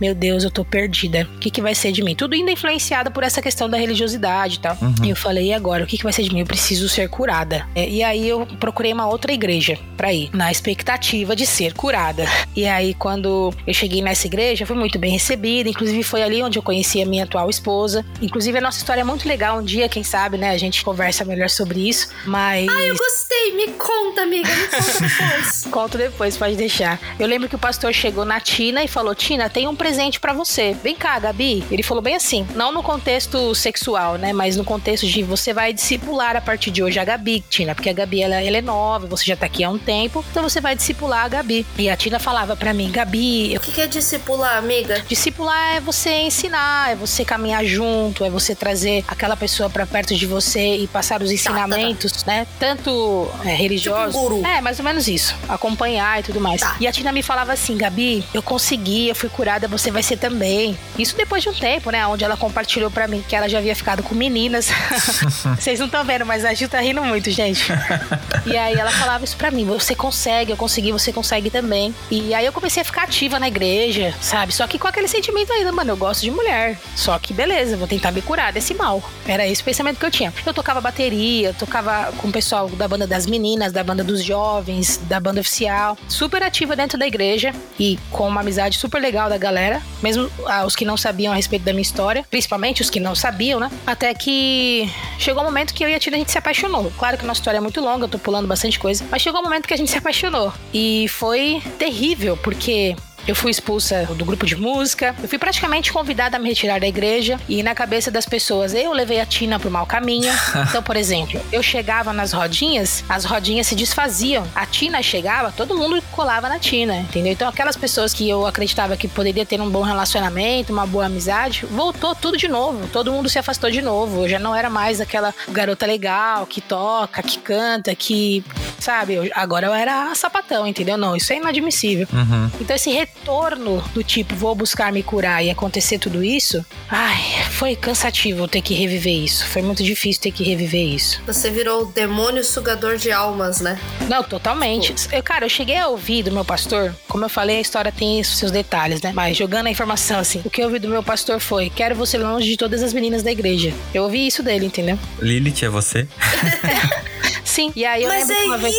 meu Deus, eu tô perdida. O que, que vai ser de mim? Tudo ainda influenciado por essa questão da religiosidade e tal. E eu falei, e agora? O que, que vai ser de mim? Eu preciso ser curada. É, e aí eu procurei uma outra igreja pra ir, na expectativa de ser curada. E aí, quando eu cheguei nessa igreja, fui muito bem recebida. Inclusive, foi ali onde eu conheci a minha atual esposa. Inclusive, a nossa história é muito legal. Um dia, quem sabe, né, a gente conversa melhor sobre isso. Mas. Eu gostei, me conta, amiga, me conta depois. Conto depois, pode deixar. Eu lembro que o pastor chegou na Tina e falou: Tina, tem um presente pra você. Vem cá, Gabi. Ele falou bem assim, não no contexto sexual, né? Mas no contexto de você vai discipular a partir de hoje a Gabi, Tina, porque a Gabi ela, ela é nova, você já tá aqui há um tempo, então você vai discipular a Gabi. E a Tina falava pra mim: Gabi, O que que é discipular, amiga? Discipular é você ensinar, é você caminhar junto, é você trazer aquela pessoa pra perto de você e passar os ensinamentos, né? Tanto é, religiosos. Tipo um guru. É, mais ou menos isso. Acompanhar e tudo mais. Tá. E a Tina me falava assim, Gabi, eu consegui, eu fui curada, você vai ser também. Isso depois de um tempo, né? Onde ela compartilhou pra mim que ela já havia ficado com meninas. Vocês não estão vendo, mas a Gil tá rindo muito, gente. E aí ela falava isso pra mim: você consegue, eu consegui, você consegue também. E aí eu comecei a ficar ativa na igreja, sabe? Só que com aquele sentimento ainda, mano, eu gosto de mulher. Só que beleza, vou tentar me curar desse mal. Era esse o pensamento que eu tinha. Eu tocava bateria, eu tocava com o pessoal da banda das meninas, da banda dos jovens, da banda oficial. Super ativa dentro da igreja e com uma amizade super legal da galera era, mesmo ah, os que não sabiam a respeito da minha história, principalmente os que não sabiam, né? Até que chegou um momento que eu e a Tina a gente se apaixonou. Claro que nossa história é muito longa, eu tô pulando bastante coisa, mas chegou um momento que a gente se apaixonou. E foi terrível, porque eu fui expulsa do grupo de música. Eu fui praticamente convidada a me retirar da igreja. E na cabeça das pessoas, eu levei a Tina pro mau caminho. Então, por exemplo, eu chegava nas rodinhas, as rodinhas se desfaziam. A Tina chegava, todo mundo colava na Tina, entendeu? Então, aquelas pessoas que eu acreditava que poderia ter um bom relacionamento, uma boa amizade, voltou tudo de novo. Todo mundo se afastou de novo. Eu já não era mais aquela garota legal que toca, que canta, que. Sabe? agora eu era sapatão, entendeu? Não, isso é inadmissível. Uhum. Então, esse retorno do tipo, vou buscar me curar e acontecer tudo isso, ai, foi cansativo ter que reviver isso. Foi muito difícil ter que reviver isso. Você virou o demônio sugador de almas, né? Não, totalmente. Eu, cara, eu cheguei a ouvir do meu pastor, como eu falei, a história tem seus detalhes, né? Mas jogando a informação assim, o que eu ouvi do meu pastor foi: quero você longe de todas as meninas da igreja. Eu ouvi isso dele, entendeu? Lilith é você? Sim. E aí eu Mas lembro é que uma vez.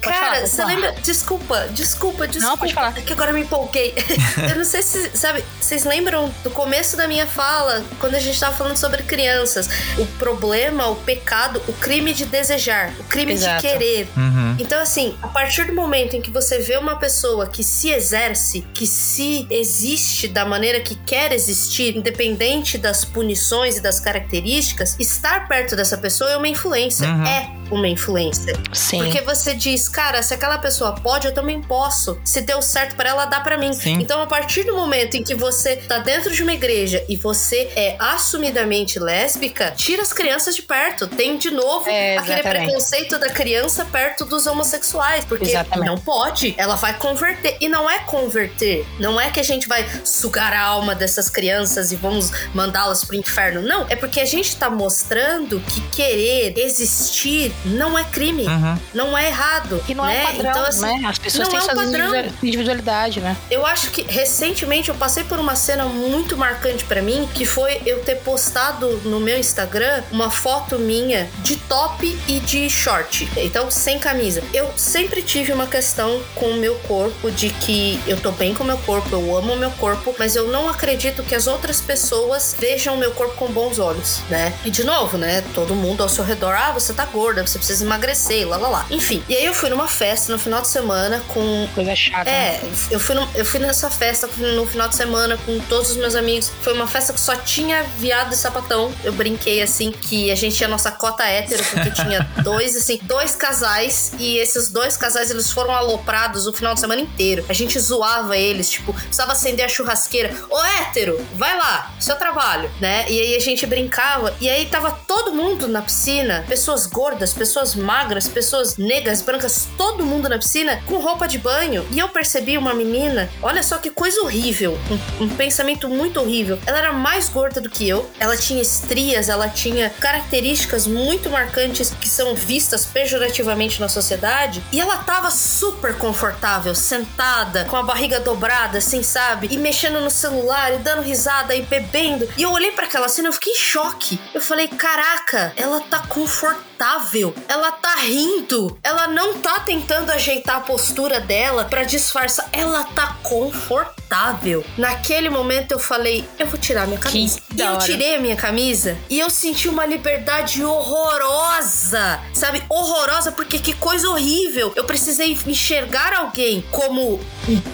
Cara, falar, você lembra? Desculpa, desculpa, desculpa. Não, pode falar. É que agora eu me empolguei. eu não sei se, sabe, vocês lembram do começo da minha fala, quando a gente tava falando sobre crianças? O problema, o pecado, o crime de desejar, o crime Exato. de querer. Uhum. Então, assim, a partir do momento em que você vê uma pessoa que se exerce, que se existe da maneira que quer existir, independente das punições e das características, estar perto dessa pessoa é uma influência. Uhum. É uma influência. Sim. Porque você diz, cara, se aquela pessoa pode, eu também posso. Se deu certo para ela, dá para mim. Sim. Então, a partir do momento em que você tá dentro de uma igreja e você é assumidamente lésbica, tira as crianças de perto. Tem de novo é, aquele preconceito da criança perto dos homossexuais. Porque exatamente. não pode, ela vai converter. E não é converter. Não é que a gente vai sugar a alma dessas crianças e vamos mandá-las pro inferno. Não. É porque a gente tá mostrando que querer existir não é crime, uhum. não é errado. E não né? é um padrão, então, assim, né? As pessoas têm é um suas individualidade, né? Eu acho que recentemente eu passei por uma cena muito marcante para mim, que foi eu ter postado no meu Instagram uma foto minha de top e de short. Então, sem camisa. Eu sempre tive uma questão com o meu corpo de que eu tô bem com o meu corpo, eu amo o meu corpo, mas eu não acredito que as outras pessoas vejam o meu corpo com bons olhos, né? E de novo, né? Todo mundo ao seu redor, ah, você tá gorda, você precisa emagrecer, lá lá lá. Enfim. E aí eu fui numa festa no final de semana com. Coisa chata. É, né? eu fui, no, eu fui nessa festa no final de semana com todos os meus amigos. Foi uma festa que só tinha viado e sapatão. Eu brinquei assim que a gente tinha nossa cota hétero, porque tinha dois, assim, dois casais. E esses dois casais eles foram aloprados o final de semana inteiro. A gente zoava eles, tipo, precisava acender a churrasqueira. Ô hétero, vai lá, seu trabalho, né? E aí a gente brincava. E aí tava todo mundo na piscina, pessoas gordas, pessoas magras, pessoas negras, brancas, todo mundo na piscina com roupa de banho. E eu percebi uma menina, olha só que coisa horrível, um, um pensamento muito horrível. Ela era mais gorda do que eu, ela tinha estrias, ela tinha características muito marcantes que são vistas pejorativamente na sociedade. E ela tava super confortável, sentada, com a barriga dobrada, assim, sabe? E mexendo no celular e dando risada e bebendo. E eu olhei para aquela cena eu fiquei em choque. Eu falei, caraca, ela tá confortável ela tá rindo. Ela não tá tentando ajeitar a postura dela para disfarçar. Ela tá confortável. Naquele momento eu falei, eu vou tirar minha camisa. Que e eu tirei a minha camisa e eu senti uma liberdade horrorosa. Sabe? Horrorosa porque que coisa horrível. Eu precisei enxergar alguém como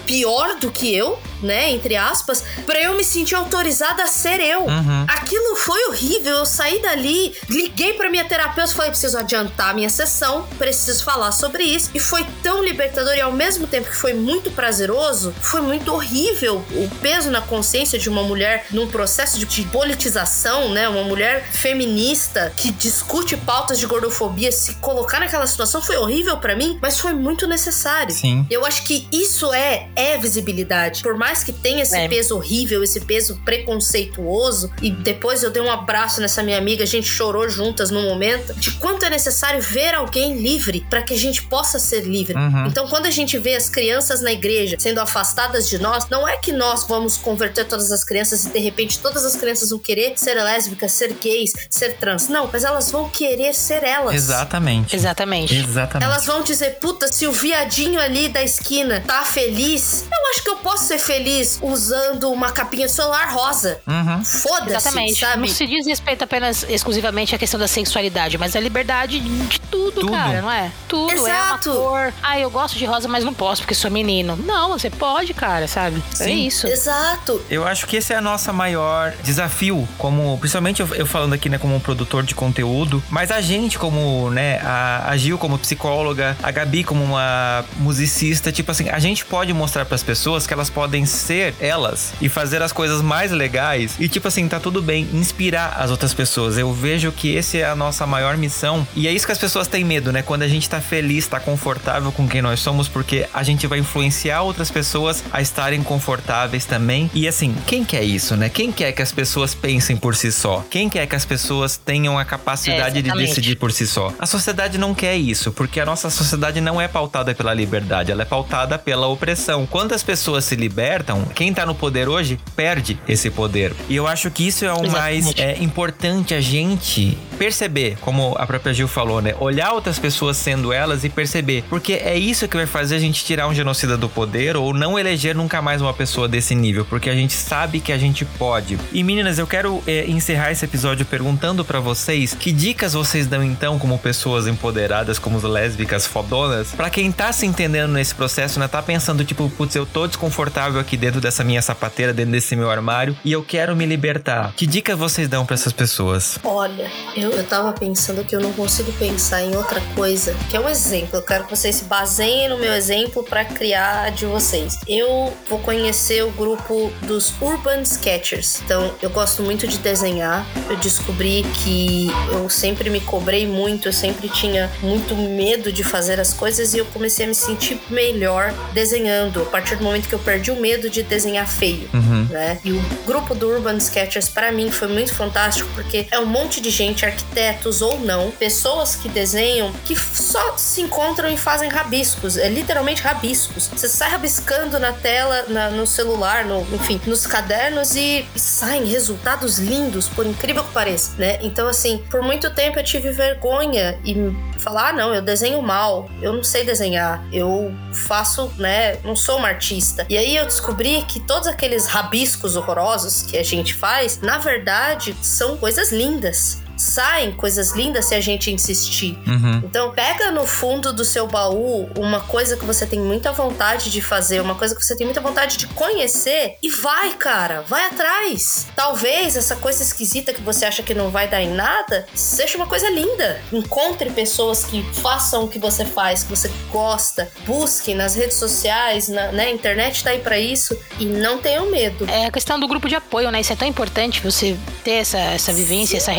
pior do que eu né, entre aspas, para eu me sentir autorizada a ser eu. Uhum. Aquilo foi horrível. Eu saí dali, liguei para minha terapeuta e falei: preciso adiantar a minha sessão, preciso falar sobre isso. E foi tão libertador e ao mesmo tempo que foi muito prazeroso, foi muito horrível o peso na consciência de uma mulher num processo de, politização, né? Uma mulher feminista que discute pautas de gordofobia, se colocar naquela situação foi horrível para mim, mas foi muito necessário. Sim. Eu acho que isso é é visibilidade. Por mais mais que tenha esse é. peso horrível, esse peso preconceituoso, e depois eu dei um abraço nessa minha amiga, a gente chorou juntas no momento, de quanto é necessário ver alguém livre para que a gente possa ser livre. Uhum. Então, quando a gente vê as crianças na igreja sendo afastadas de nós, Não é que nós vamos converter todas as crianças e de repente todas as crianças vão querer ser lésbicas, ser gays, ser trans. Não, mas elas vão querer ser elas. Exatamente. Exatamente. Exatamente. Elas vão dizer, puta, se o viadinho ali da esquina tá feliz, eu acho que eu posso ser feliz usando uma capinha de celular rosa. Uhum. Foda-se, Exatamente. sabe? Não se diz respeito apenas exclusivamente à questão da sexualidade, mas a liberdade de tudo, Tudo. cara, não é? Tudo. Exato. É uma cor. Ah, eu gosto de rosa, mas não posso porque sou menino. Não, você pode, cara, sabe? É Sim. isso. Exato. Eu acho que esse é a nossa maior desafio, como principalmente eu, eu falando aqui, né, como um produtor de conteúdo, mas a gente como, né, a, a Gil como psicóloga, a Gabi como uma musicista, tipo assim, a gente pode mostrar para as pessoas que elas podem ser elas e fazer as coisas mais legais e tipo assim, tá tudo bem, inspirar as outras pessoas. Eu vejo que esse é a nossa maior missão e é isso que as pessoas têm medo, né? Quando a gente tá feliz, tá confortável com quem nós somos, porque a gente vai influenciar outras pessoas a estarem confortáveis também. E assim, quem quer isso, né? Quem quer que as pessoas pensem por si só? Quem quer que as pessoas tenham a capacidade de exatamente. decidir por si só? A sociedade não quer isso, porque a nossa sociedade não é pautada pela liberdade, ela é pautada pela opressão. Quando as pessoas se libertam, quem tá no poder hoje perde esse poder. E eu acho que isso é o mais Exatamente. é, importante a gente perceber, como a própria Gil falou, né? Olhar outras pessoas sendo elas e perceber. Porque é isso que vai fazer a gente tirar um genocida do poder ou não eleger nunca mais uma pessoa desse nível. Porque a gente sabe que a gente pode. E meninas, eu quero é, encerrar esse episódio perguntando pra vocês que dicas vocês dão então, como pessoas empoderadas, como lésbicas fodonas, pra quem tá se entendendo nesse processo, né? Tá pensando, tipo, putz, eu tô desconfortável aqui dentro dessa minha sapateira, dentro desse meu armário e eu quero me libertar. Que dicas vocês dão pra essas pessoas? Olha, eu, eu tava pensando que eu não consigo pensar em outra coisa, que é um exemplo. Eu quero que vocês se baseiem no meu exemplo pra criar de vocês. Eu vou conhecer o grupo dos Urban Sketchers. Então, eu gosto muito de desenhar. Eu descobri que eu sempre me cobrei muito, eu sempre tinha muito medo de fazer as coisas e eu comecei a me sentir melhor desenhando. A partir do momento que eu perdi o medo de desenhar feio Uhum. né? E o grupo do Urban Sketchers para mim foi muito fantástico porque é um monte de gente, arquitetos ou não, pessoas que desenham que só se encontram e fazem rabiscos, é literalmente rabiscos. Você sai rabiscando na tela, na- no celular, no, enfim, nos cadernos e, e saem resultados lindos, por incrível que pareça, né? Então assim, por muito tempo eu tive vergonha e falar, ah, não, eu desenho mal, eu não sei desenhar, eu faço, né, não sou uma artista. E aí eu descobri que todos aqueles rabiscos horrorosos que a gente faz, na verdade, são coisas lindas. Saem coisas lindas se a gente insistir. Uhum. Então, pega no fundo do seu baú uma coisa que você tem muita vontade de fazer, uma coisa que você tem muita vontade de conhecer e vai, cara, vai atrás. Talvez essa coisa esquisita que você acha que não vai dar em nada seja uma coisa linda. Encontre pessoas que façam o que você faz, que você gosta. Busque nas redes sociais, na né? a internet tá aí pra isso e não tenham medo. É a questão do grupo de apoio, né? Isso é tão importante você ter essa, essa vivência, essa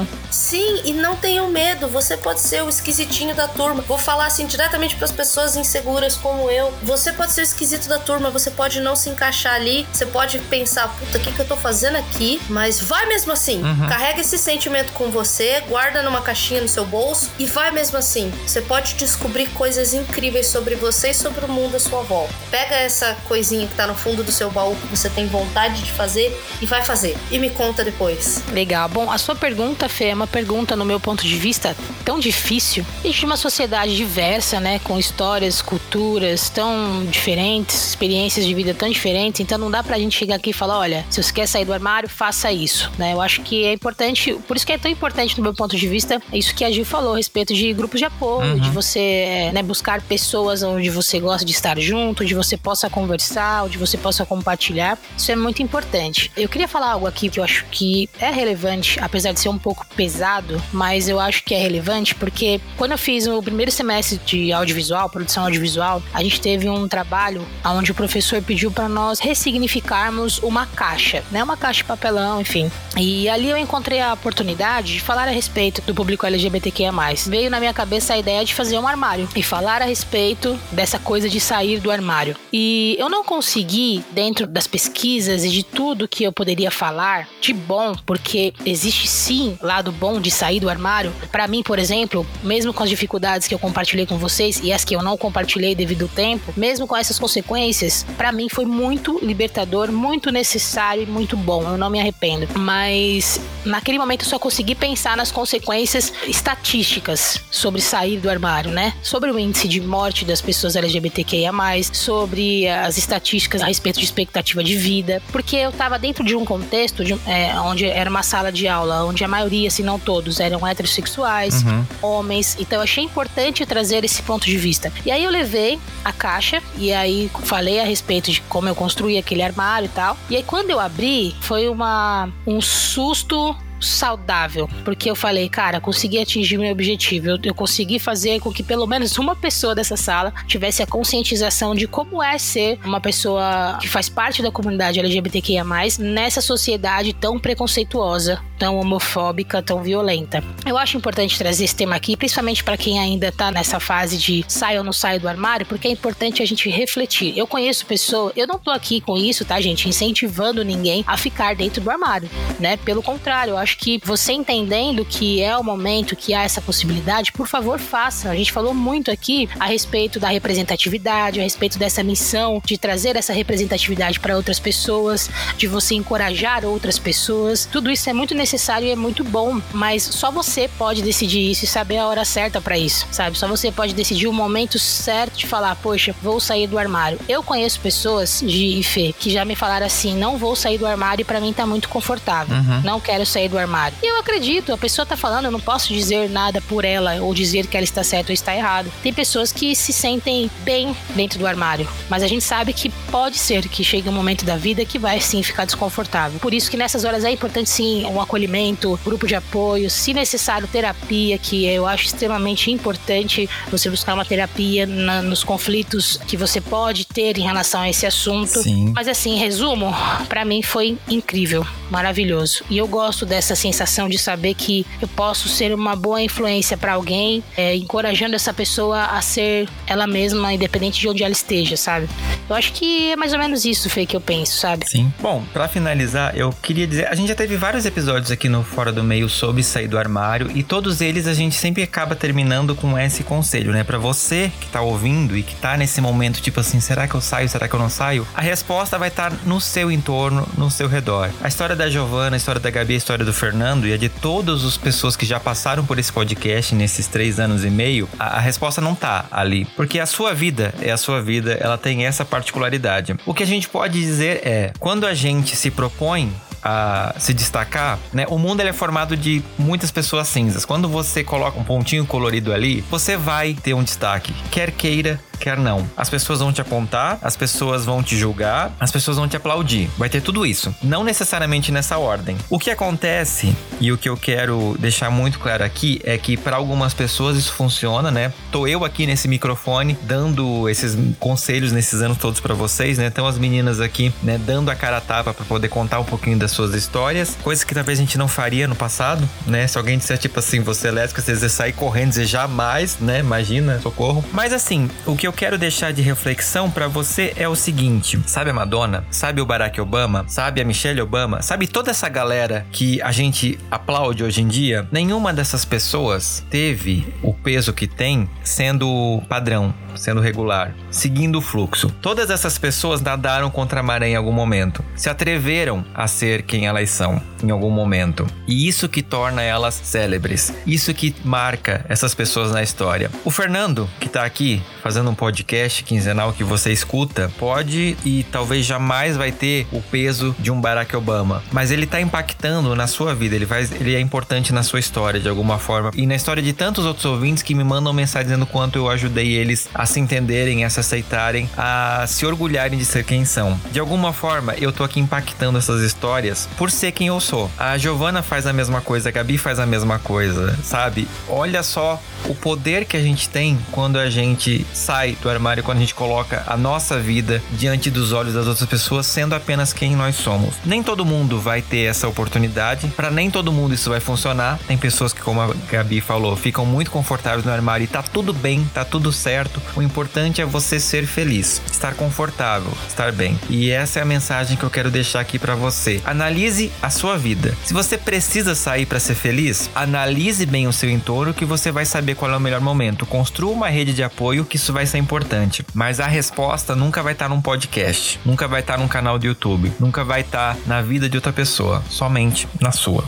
Sim. Sim, e não tenham medo, você pode ser o esquisitinho da turma. Vou falar assim diretamente para as pessoas inseguras como eu. Você pode ser o esquisito da turma, você pode não se encaixar ali, você pode pensar, puta, o que, que eu tô fazendo aqui? Mas vai mesmo assim. Uhum. Carrega esse sentimento com você, guarda numa caixinha no seu bolso e vai mesmo assim. Você pode descobrir coisas incríveis sobre você e sobre o mundo à sua volta. Pega essa coisinha que tá no fundo do seu baú que você tem vontade de fazer e vai fazer. E me conta depois. Legal. Bom, a sua pergunta, Fê, é uma pergunta, no meu ponto de vista, tão difícil. A gente tem uma sociedade diversa, né? Com histórias, culturas tão diferentes, experiências de vida tão diferentes. Então não dá pra gente chegar aqui e falar, olha, se você quer sair do armário, faça isso, né? Eu acho que é importante, por isso que é tão importante no meu ponto de vista, é isso que a Gil falou a respeito de grupos de apoio, Uhum. de você é, né, buscar pessoas onde você gosta de estar junto, onde você possa conversar, onde você possa compartilhar. Isso é muito importante. Eu queria falar algo aqui que eu acho que é relevante, apesar de ser um pouco pesado, mas eu acho que é relevante porque quando eu fiz o primeiro semestre de audiovisual, produção audiovisual, a gente teve um trabalho onde o professor pediu para nós ressignificarmos uma caixa, né? Uma caixa de papelão, enfim. E ali eu encontrei a oportunidade de falar a respeito do público LGBTQIA+. Veio na minha cabeça a ideia de fazer um armário e falar a respeito dessa coisa de sair do armário. E eu não consegui, dentro das pesquisas e de tudo que eu poderia falar, de bom, porque existe sim lado bom de sair do armário, para mim, por exemplo, mesmo com as dificuldades que eu compartilhei com vocês e as que eu não compartilhei devido ao tempo, mesmo com essas consequências, para mim foi muito libertador, muito necessário e muito bom. Eu não me arrependo. Mas naquele momento eu só consegui pensar nas consequências estatísticas sobre sair do armário, né? Sobre o índice de morte das pessoas LGBTQIA, sobre as estatísticas a respeito de expectativa de vida, porque eu tava dentro de um contexto de, é, onde era uma sala de aula, onde a maioria, se não todos, eram heterossexuais, uhum. homens. Então eu achei importante trazer esse ponto de vista. E aí eu levei a caixa e aí falei a respeito de como eu construí aquele armário e tal. E aí quando eu abri, foi uma um susto saudável, porque eu falei, cara, consegui atingir meu objetivo. Eu, eu, consegui fazer com que pelo menos uma pessoa dessa sala tivesse a conscientização de como é ser uma pessoa que faz parte da comunidade LGBTQIA, nessa sociedade tão preconceituosa, tão homofóbica, tão violenta. Eu acho importante trazer esse tema aqui, principalmente para quem ainda tá nessa fase de sai ou não sai do armário, porque é importante a gente refletir. Eu conheço pessoas, eu não tô aqui com isso, tá, gente, incentivando ninguém a ficar dentro do armário, né? Pelo contrário, eu acho acho que você entendendo que é o momento, que há essa possibilidade, por favor, faça. A gente falou muito aqui a respeito da representatividade, a respeito dessa missão de trazer essa representatividade para outras pessoas, de você encorajar outras pessoas. Tudo isso é muito necessário e é muito bom, mas só você pode decidir isso e saber a hora certa para isso, sabe? Só você pode decidir o momento certo de falar, poxa, vou sair do armário. Eu conheço pessoas de Ife que já me falaram assim, não vou sair do armário e para mim tá muito confortável. Uhum. Não quero sair do armário. E eu acredito, a pessoa tá falando, eu não posso dizer nada por ela ou dizer que ela está certa ou está errada. Tem pessoas que se sentem bem dentro do armário, mas a gente sabe que pode ser que chegue um momento da vida que vai sim ficar desconfortável. Por isso que nessas horas é importante sim um acolhimento, grupo de apoio, se necessário terapia, que eu acho extremamente importante você buscar uma terapia na, nos conflitos que você pode ter em relação a esse assunto. Sim. Mas assim, em resumo, para mim foi incrível, maravilhoso. E eu gosto dessa essa sensação de saber que eu posso ser uma boa influência para alguém, é, encorajando essa pessoa a ser ela mesma, independente de onde ela esteja, sabe? Eu acho que é mais ou menos isso, Fê, que eu penso, sabe? Sim. Bom, para finalizar, eu queria dizer, a gente já teve vários episódios aqui no Fora do Meio sobre sair do armário e todos eles a gente sempre acaba terminando com esse conselho, né? Para você que tá ouvindo e que tá nesse momento tipo assim, será que eu saio, será que eu não saio? A resposta vai estar tá no seu entorno, no seu redor. A história da Giovana, a história da Gabi, a história do Fernando e a de todas as pessoas que já passaram por esse podcast nesses três anos e meio, a, a resposta não tá ali. Porque a sua vida é a sua vida, ela tem essa particularidade. O que a gente pode dizer é, quando a gente se propõe a se destacar, né? O mundo é formado de muitas pessoas cinzas. Quando você coloca um pontinho colorido ali, você vai ter um destaque, quer queira, quer não. As pessoas vão te apontar, as pessoas vão te julgar, as pessoas vão te aplaudir. Vai ter tudo isso. Não necessariamente nessa ordem. O que acontece e o que eu quero deixar muito claro aqui é que para algumas pessoas isso funciona, né? Tô eu aqui nesse microfone dando esses conselhos nesses anos todos para vocês, né? Então as meninas aqui, né, dando a cara a tapa para poder contar um pouquinho das suas histórias, coisas que talvez a gente não faria no passado, né? Se alguém disser tipo assim, você é lésbica, você sair correndo, dizer jamais, né? Imagina, socorro. Mas assim, o que eu eu quero deixar de reflexão para você é o seguinte: sabe a Madonna? Sabe o Barack Obama? Sabe a Michelle Obama? Sabe toda essa galera que a gente aplaude hoje em dia? Nenhuma dessas pessoas teve o peso que tem sendo padrão, sendo regular, seguindo o fluxo. Todas essas pessoas nadaram contra a maré em algum momento, se atreveram a ser quem elas são em algum momento. E isso que torna elas célebres. Isso que marca essas pessoas na história. O Fernando, que tá aqui fazendo um podcast quinzenal que você escuta, pode e talvez jamais vai ter o peso de um Barack Obama, mas ele tá impactando na sua vida, ele, vai, ele é importante na sua história de alguma forma e na história de tantos outros ouvintes que me mandam mensagem dizendo quanto eu ajudei eles a se entenderem, a se aceitarem, a se orgulharem de ser quem são. De alguma forma, eu tô aqui impactando essas histórias por ser quem eu sou. A Giovana faz a mesma coisa, a Gabi faz a mesma coisa, sabe? Olha só o poder que a gente tem quando a gente sai sai do armário quando a gente coloca a nossa vida diante dos olhos das outras pessoas, sendo apenas quem nós somos. Nem todo mundo vai ter essa oportunidade, para nem todo mundo isso vai funcionar. Tem pessoas que, como a Gabi falou, ficam muito confortáveis no armário e tá tudo bem, tá tudo certo. O importante é você ser feliz, estar confortável, estar bem. E essa é a mensagem que eu quero deixar aqui para você. Analise a sua vida. Se você precisa sair para ser feliz, analise bem o seu entorno que você vai saber qual é o melhor momento. Construa uma rede de apoio que isso vai ser importante. Mas a resposta nunca vai estar num podcast, nunca vai estar num canal do YouTube, nunca vai estar na vida de outra pessoa, somente na sua.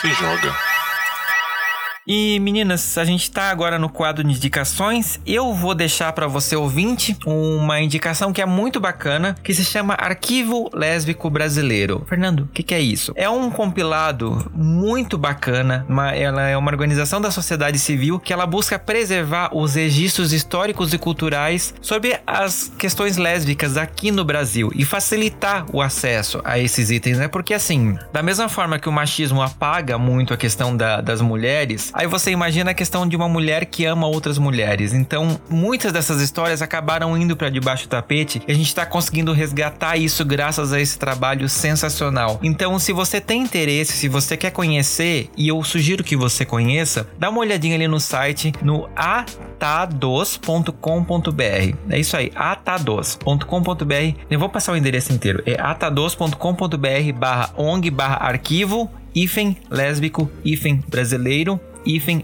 Se joga. E meninas, a gente tá agora no quadro de indicações. Eu vou deixar para você ouvinte uma indicação que é muito bacana, que se chama Arquivo Lésbico Brasileiro. Fernando, o que, que, é isso? É um compilado muito bacana. Uma, ela é uma organização da sociedade civil que ela busca preservar os registros históricos e culturais sobre as questões lésbicas aqui no Brasil e facilitar o acesso a esses itens, né? Porque assim, da mesma forma que o machismo apaga muito a questão da, das mulheres, Aí você imagina a questão de uma mulher que ama outras mulheres. Então, muitas dessas histórias acabaram indo para debaixo do tapete e a gente está conseguindo resgatar isso graças a esse trabalho sensacional. Então, se você tem interesse, se você quer conhecer, e eu sugiro que você conheça, dá uma olhadinha ali no site no atados.com.br. É isso aí, atados.com.br. Eu vou passar o endereço inteiro. É atados.com.br barra ong barra arquivo hífen lésbico, hífen brasileiro,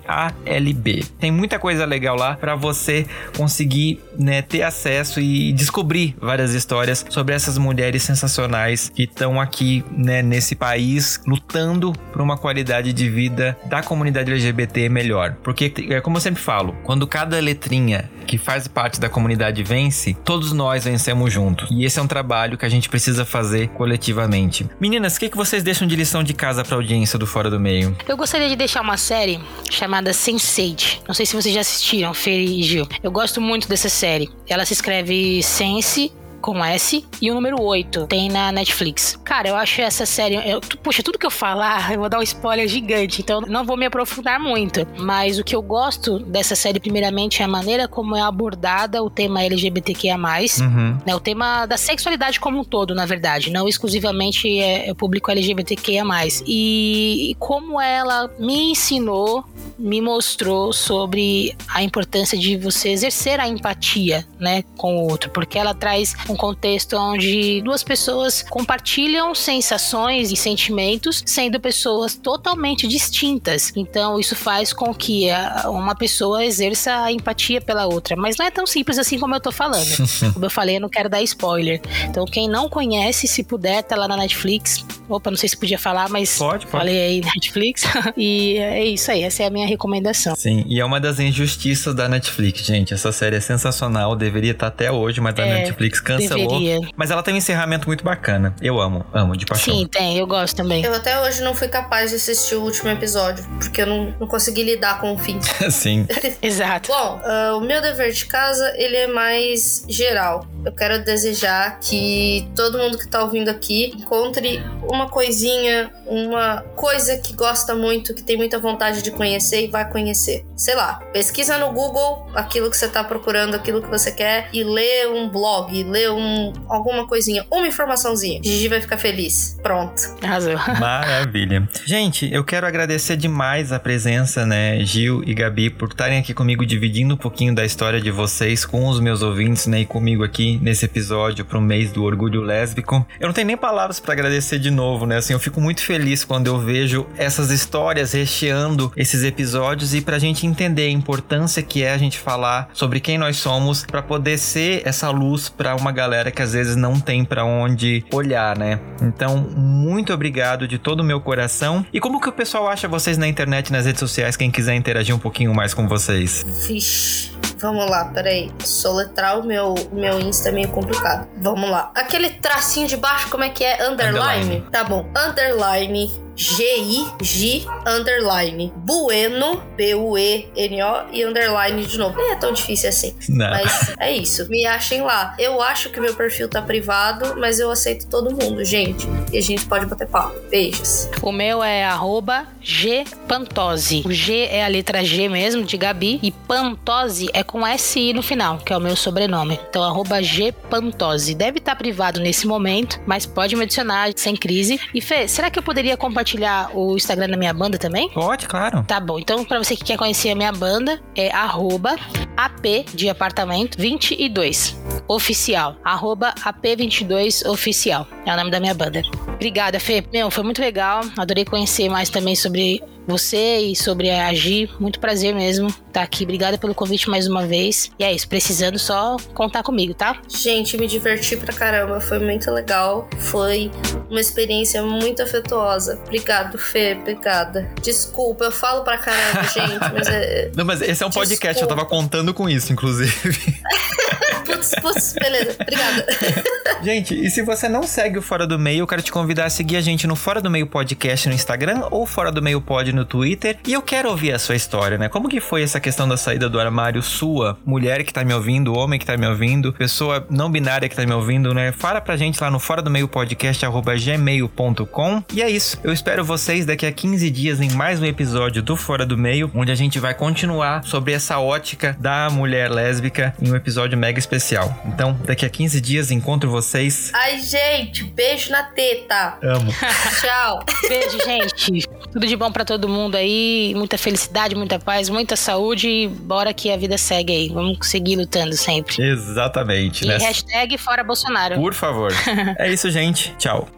ALB. Tem muita coisa legal lá para você conseguir né, ter acesso e descobrir várias histórias sobre essas mulheres sensacionais que estão aqui né, nesse país lutando por uma qualidade de vida da comunidade LGBT melhor. Porque, é como eu sempre falo, quando cada letrinha que faz parte da comunidade vence, todos nós vencemos juntos. E esse é um trabalho que a gente precisa fazer coletivamente. Meninas, o que, que vocês deixam de lição de casa para audiência do Fora do Meio? Eu gostaria de deixar uma série chamada Sense8. Não sei se vocês já assistiram, Fer e Gil. Eu gosto muito dessa série. Ela se escreve Sense com S e o número 8 tem na Netflix. Cara, eu acho essa série. Eu, puxa, tudo que eu falar, eu vou dar um spoiler gigante, então não vou me aprofundar muito. Mas o que eu gosto dessa série, primeiramente, é a maneira como é abordada o tema LGBTQIA, uhum. né, o tema da sexualidade como um todo, na verdade, não exclusivamente é, é o público LGBTQIA. E, e como ela me ensinou me mostrou sobre a importância de você exercer a empatia, né, com o outro, porque ela traz um contexto onde duas pessoas compartilham sensações e sentimentos, sendo pessoas totalmente distintas. Então, isso faz com que uma pessoa exerça a empatia pela outra, mas não é tão simples assim como eu tô falando. como eu falei, eu não quero dar spoiler. Então, quem não conhece, se puder, tá lá na Netflix. Opa, não sei se podia falar, mas pode, pode. falei aí Netflix. e é isso aí, essa é a minha recomendação. Sim, e é uma das injustiças da Netflix, gente. Essa série é sensacional, deveria estar até hoje, mas a é, Netflix cancelou. Deveria. Mas ela tem um encerramento muito bacana. Eu amo, amo, de paixão. Sim, tem, eu gosto também. Eu até hoje não fui capaz de assistir o último episódio, porque eu não, não consegui lidar com o fim. Sim. Exato. Bom, uh, o meu dever de casa, ele é mais geral. Eu quero desejar que todo mundo que tá ouvindo aqui encontre uma coisinha, uma coisa que gosta muito, que tem muita vontade de conhecer e vai conhecer. Sei lá, pesquisa no Google aquilo que você tá procurando, aquilo que você quer e lê um blog, lê um alguma coisinha, uma informaçãozinha. Gigi vai ficar feliz. Pronto. Arrasou. Maravilha. Gente, eu quero agradecer demais a presença, né, Gil e Gabi, por estarem aqui comigo dividindo um pouquinho da história de vocês com os meus ouvintes, né, e comigo aqui nesse episódio pro mês do orgulho lésbico. Eu não tenho nem palavras para agradecer de novo, né? Assim, eu fico muito feliz quando eu vejo essas histórias recheando esses episódios e pra gente entender a importância que é a gente falar sobre quem nós somos para poder ser essa luz para uma galera que às vezes não tem para onde olhar, né? Então, muito obrigado de todo o meu coração. E como que o pessoal acha vocês na internet, nas redes sociais, quem quiser interagir um pouquinho mais com vocês? Vixe. Vamos lá, peraí. Soletrar o meu, meu Insta é meio complicado. Vamos lá. Aquele tracinho de baixo, como é que é? Underline? Underline. Tá bom. Underline G-I-G underline Bueno, B-U-E-N-O e underline de novo. Nem é tão difícil assim. Não. Mas é isso. Me achem lá. Eu acho que meu perfil tá privado, mas eu aceito todo mundo, gente. E a gente pode bater papo. Beijos. O meu é arroba Gpantose. O G é a letra G mesmo, de Gabi. E Pantose é com S-I no final, que é o meu sobrenome. Então, arroba Gpantose. Deve estar privado nesse momento, mas pode me adicionar sem crise. E Fê, será que eu poderia compartilhar o Instagram da minha banda também? Pode, claro. Tá bom. Então, pra você que quer conhecer a minha banda, é arroba AP de apartamento 22 oficial. Arroba AP22 oficial. É o nome da minha banda. Obrigada, Fê. Meu, foi muito legal. Adorei conhecer mais também sobre você e sobre a Agir. Muito prazer mesmo estar tá aqui. Obrigada pelo convite mais uma vez. E é isso, precisando só contar comigo, tá? Gente, me diverti pra caramba. Foi muito legal. Foi uma experiência muito afetuosa. Obrigado, Fê. Obrigada. Desculpa, eu falo pra caramba, gente, mas é. Não, mas esse é um podcast, Desculpa. eu tava contando com isso, inclusive. putz, putz, beleza. Obrigada. Gente, e se você não segue o Fora do Meio, eu quero te convidar a seguir a gente no Fora do Meio Podcast no Instagram ou Fora do Meio Pod no Twitter. E eu quero ouvir a sua história, né? Como que foi essa questão da saída do armário sua, mulher que tá me ouvindo, homem que tá me ouvindo, pessoa não binária que tá me ouvindo, né? Fala pra gente lá no Fora do Meio Podcast, arroba gmail.com. E é isso. Eu espero vocês daqui a 15 dias em mais um episódio do Fora do Meio, onde a gente vai continuar sobre essa ótica da mulher lésbica em um episódio mega especial. Então, daqui a 15 dias encontro vocês. Ai, gente, beijo na teta. Amo. Tchau. Beijo, gente. Tudo de bom para todo mundo aí. Muita felicidade, muita paz, muita saúde. Bora que a vida segue aí. Vamos seguir lutando sempre. Exatamente. E né? hashtag fora Bolsonaro. Por favor. é isso, gente. Tchau.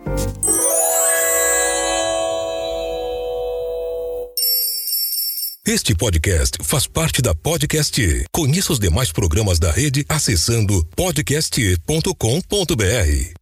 Este podcast faz parte da Podcast. Conheça os demais programas da rede acessando podcast.com.br.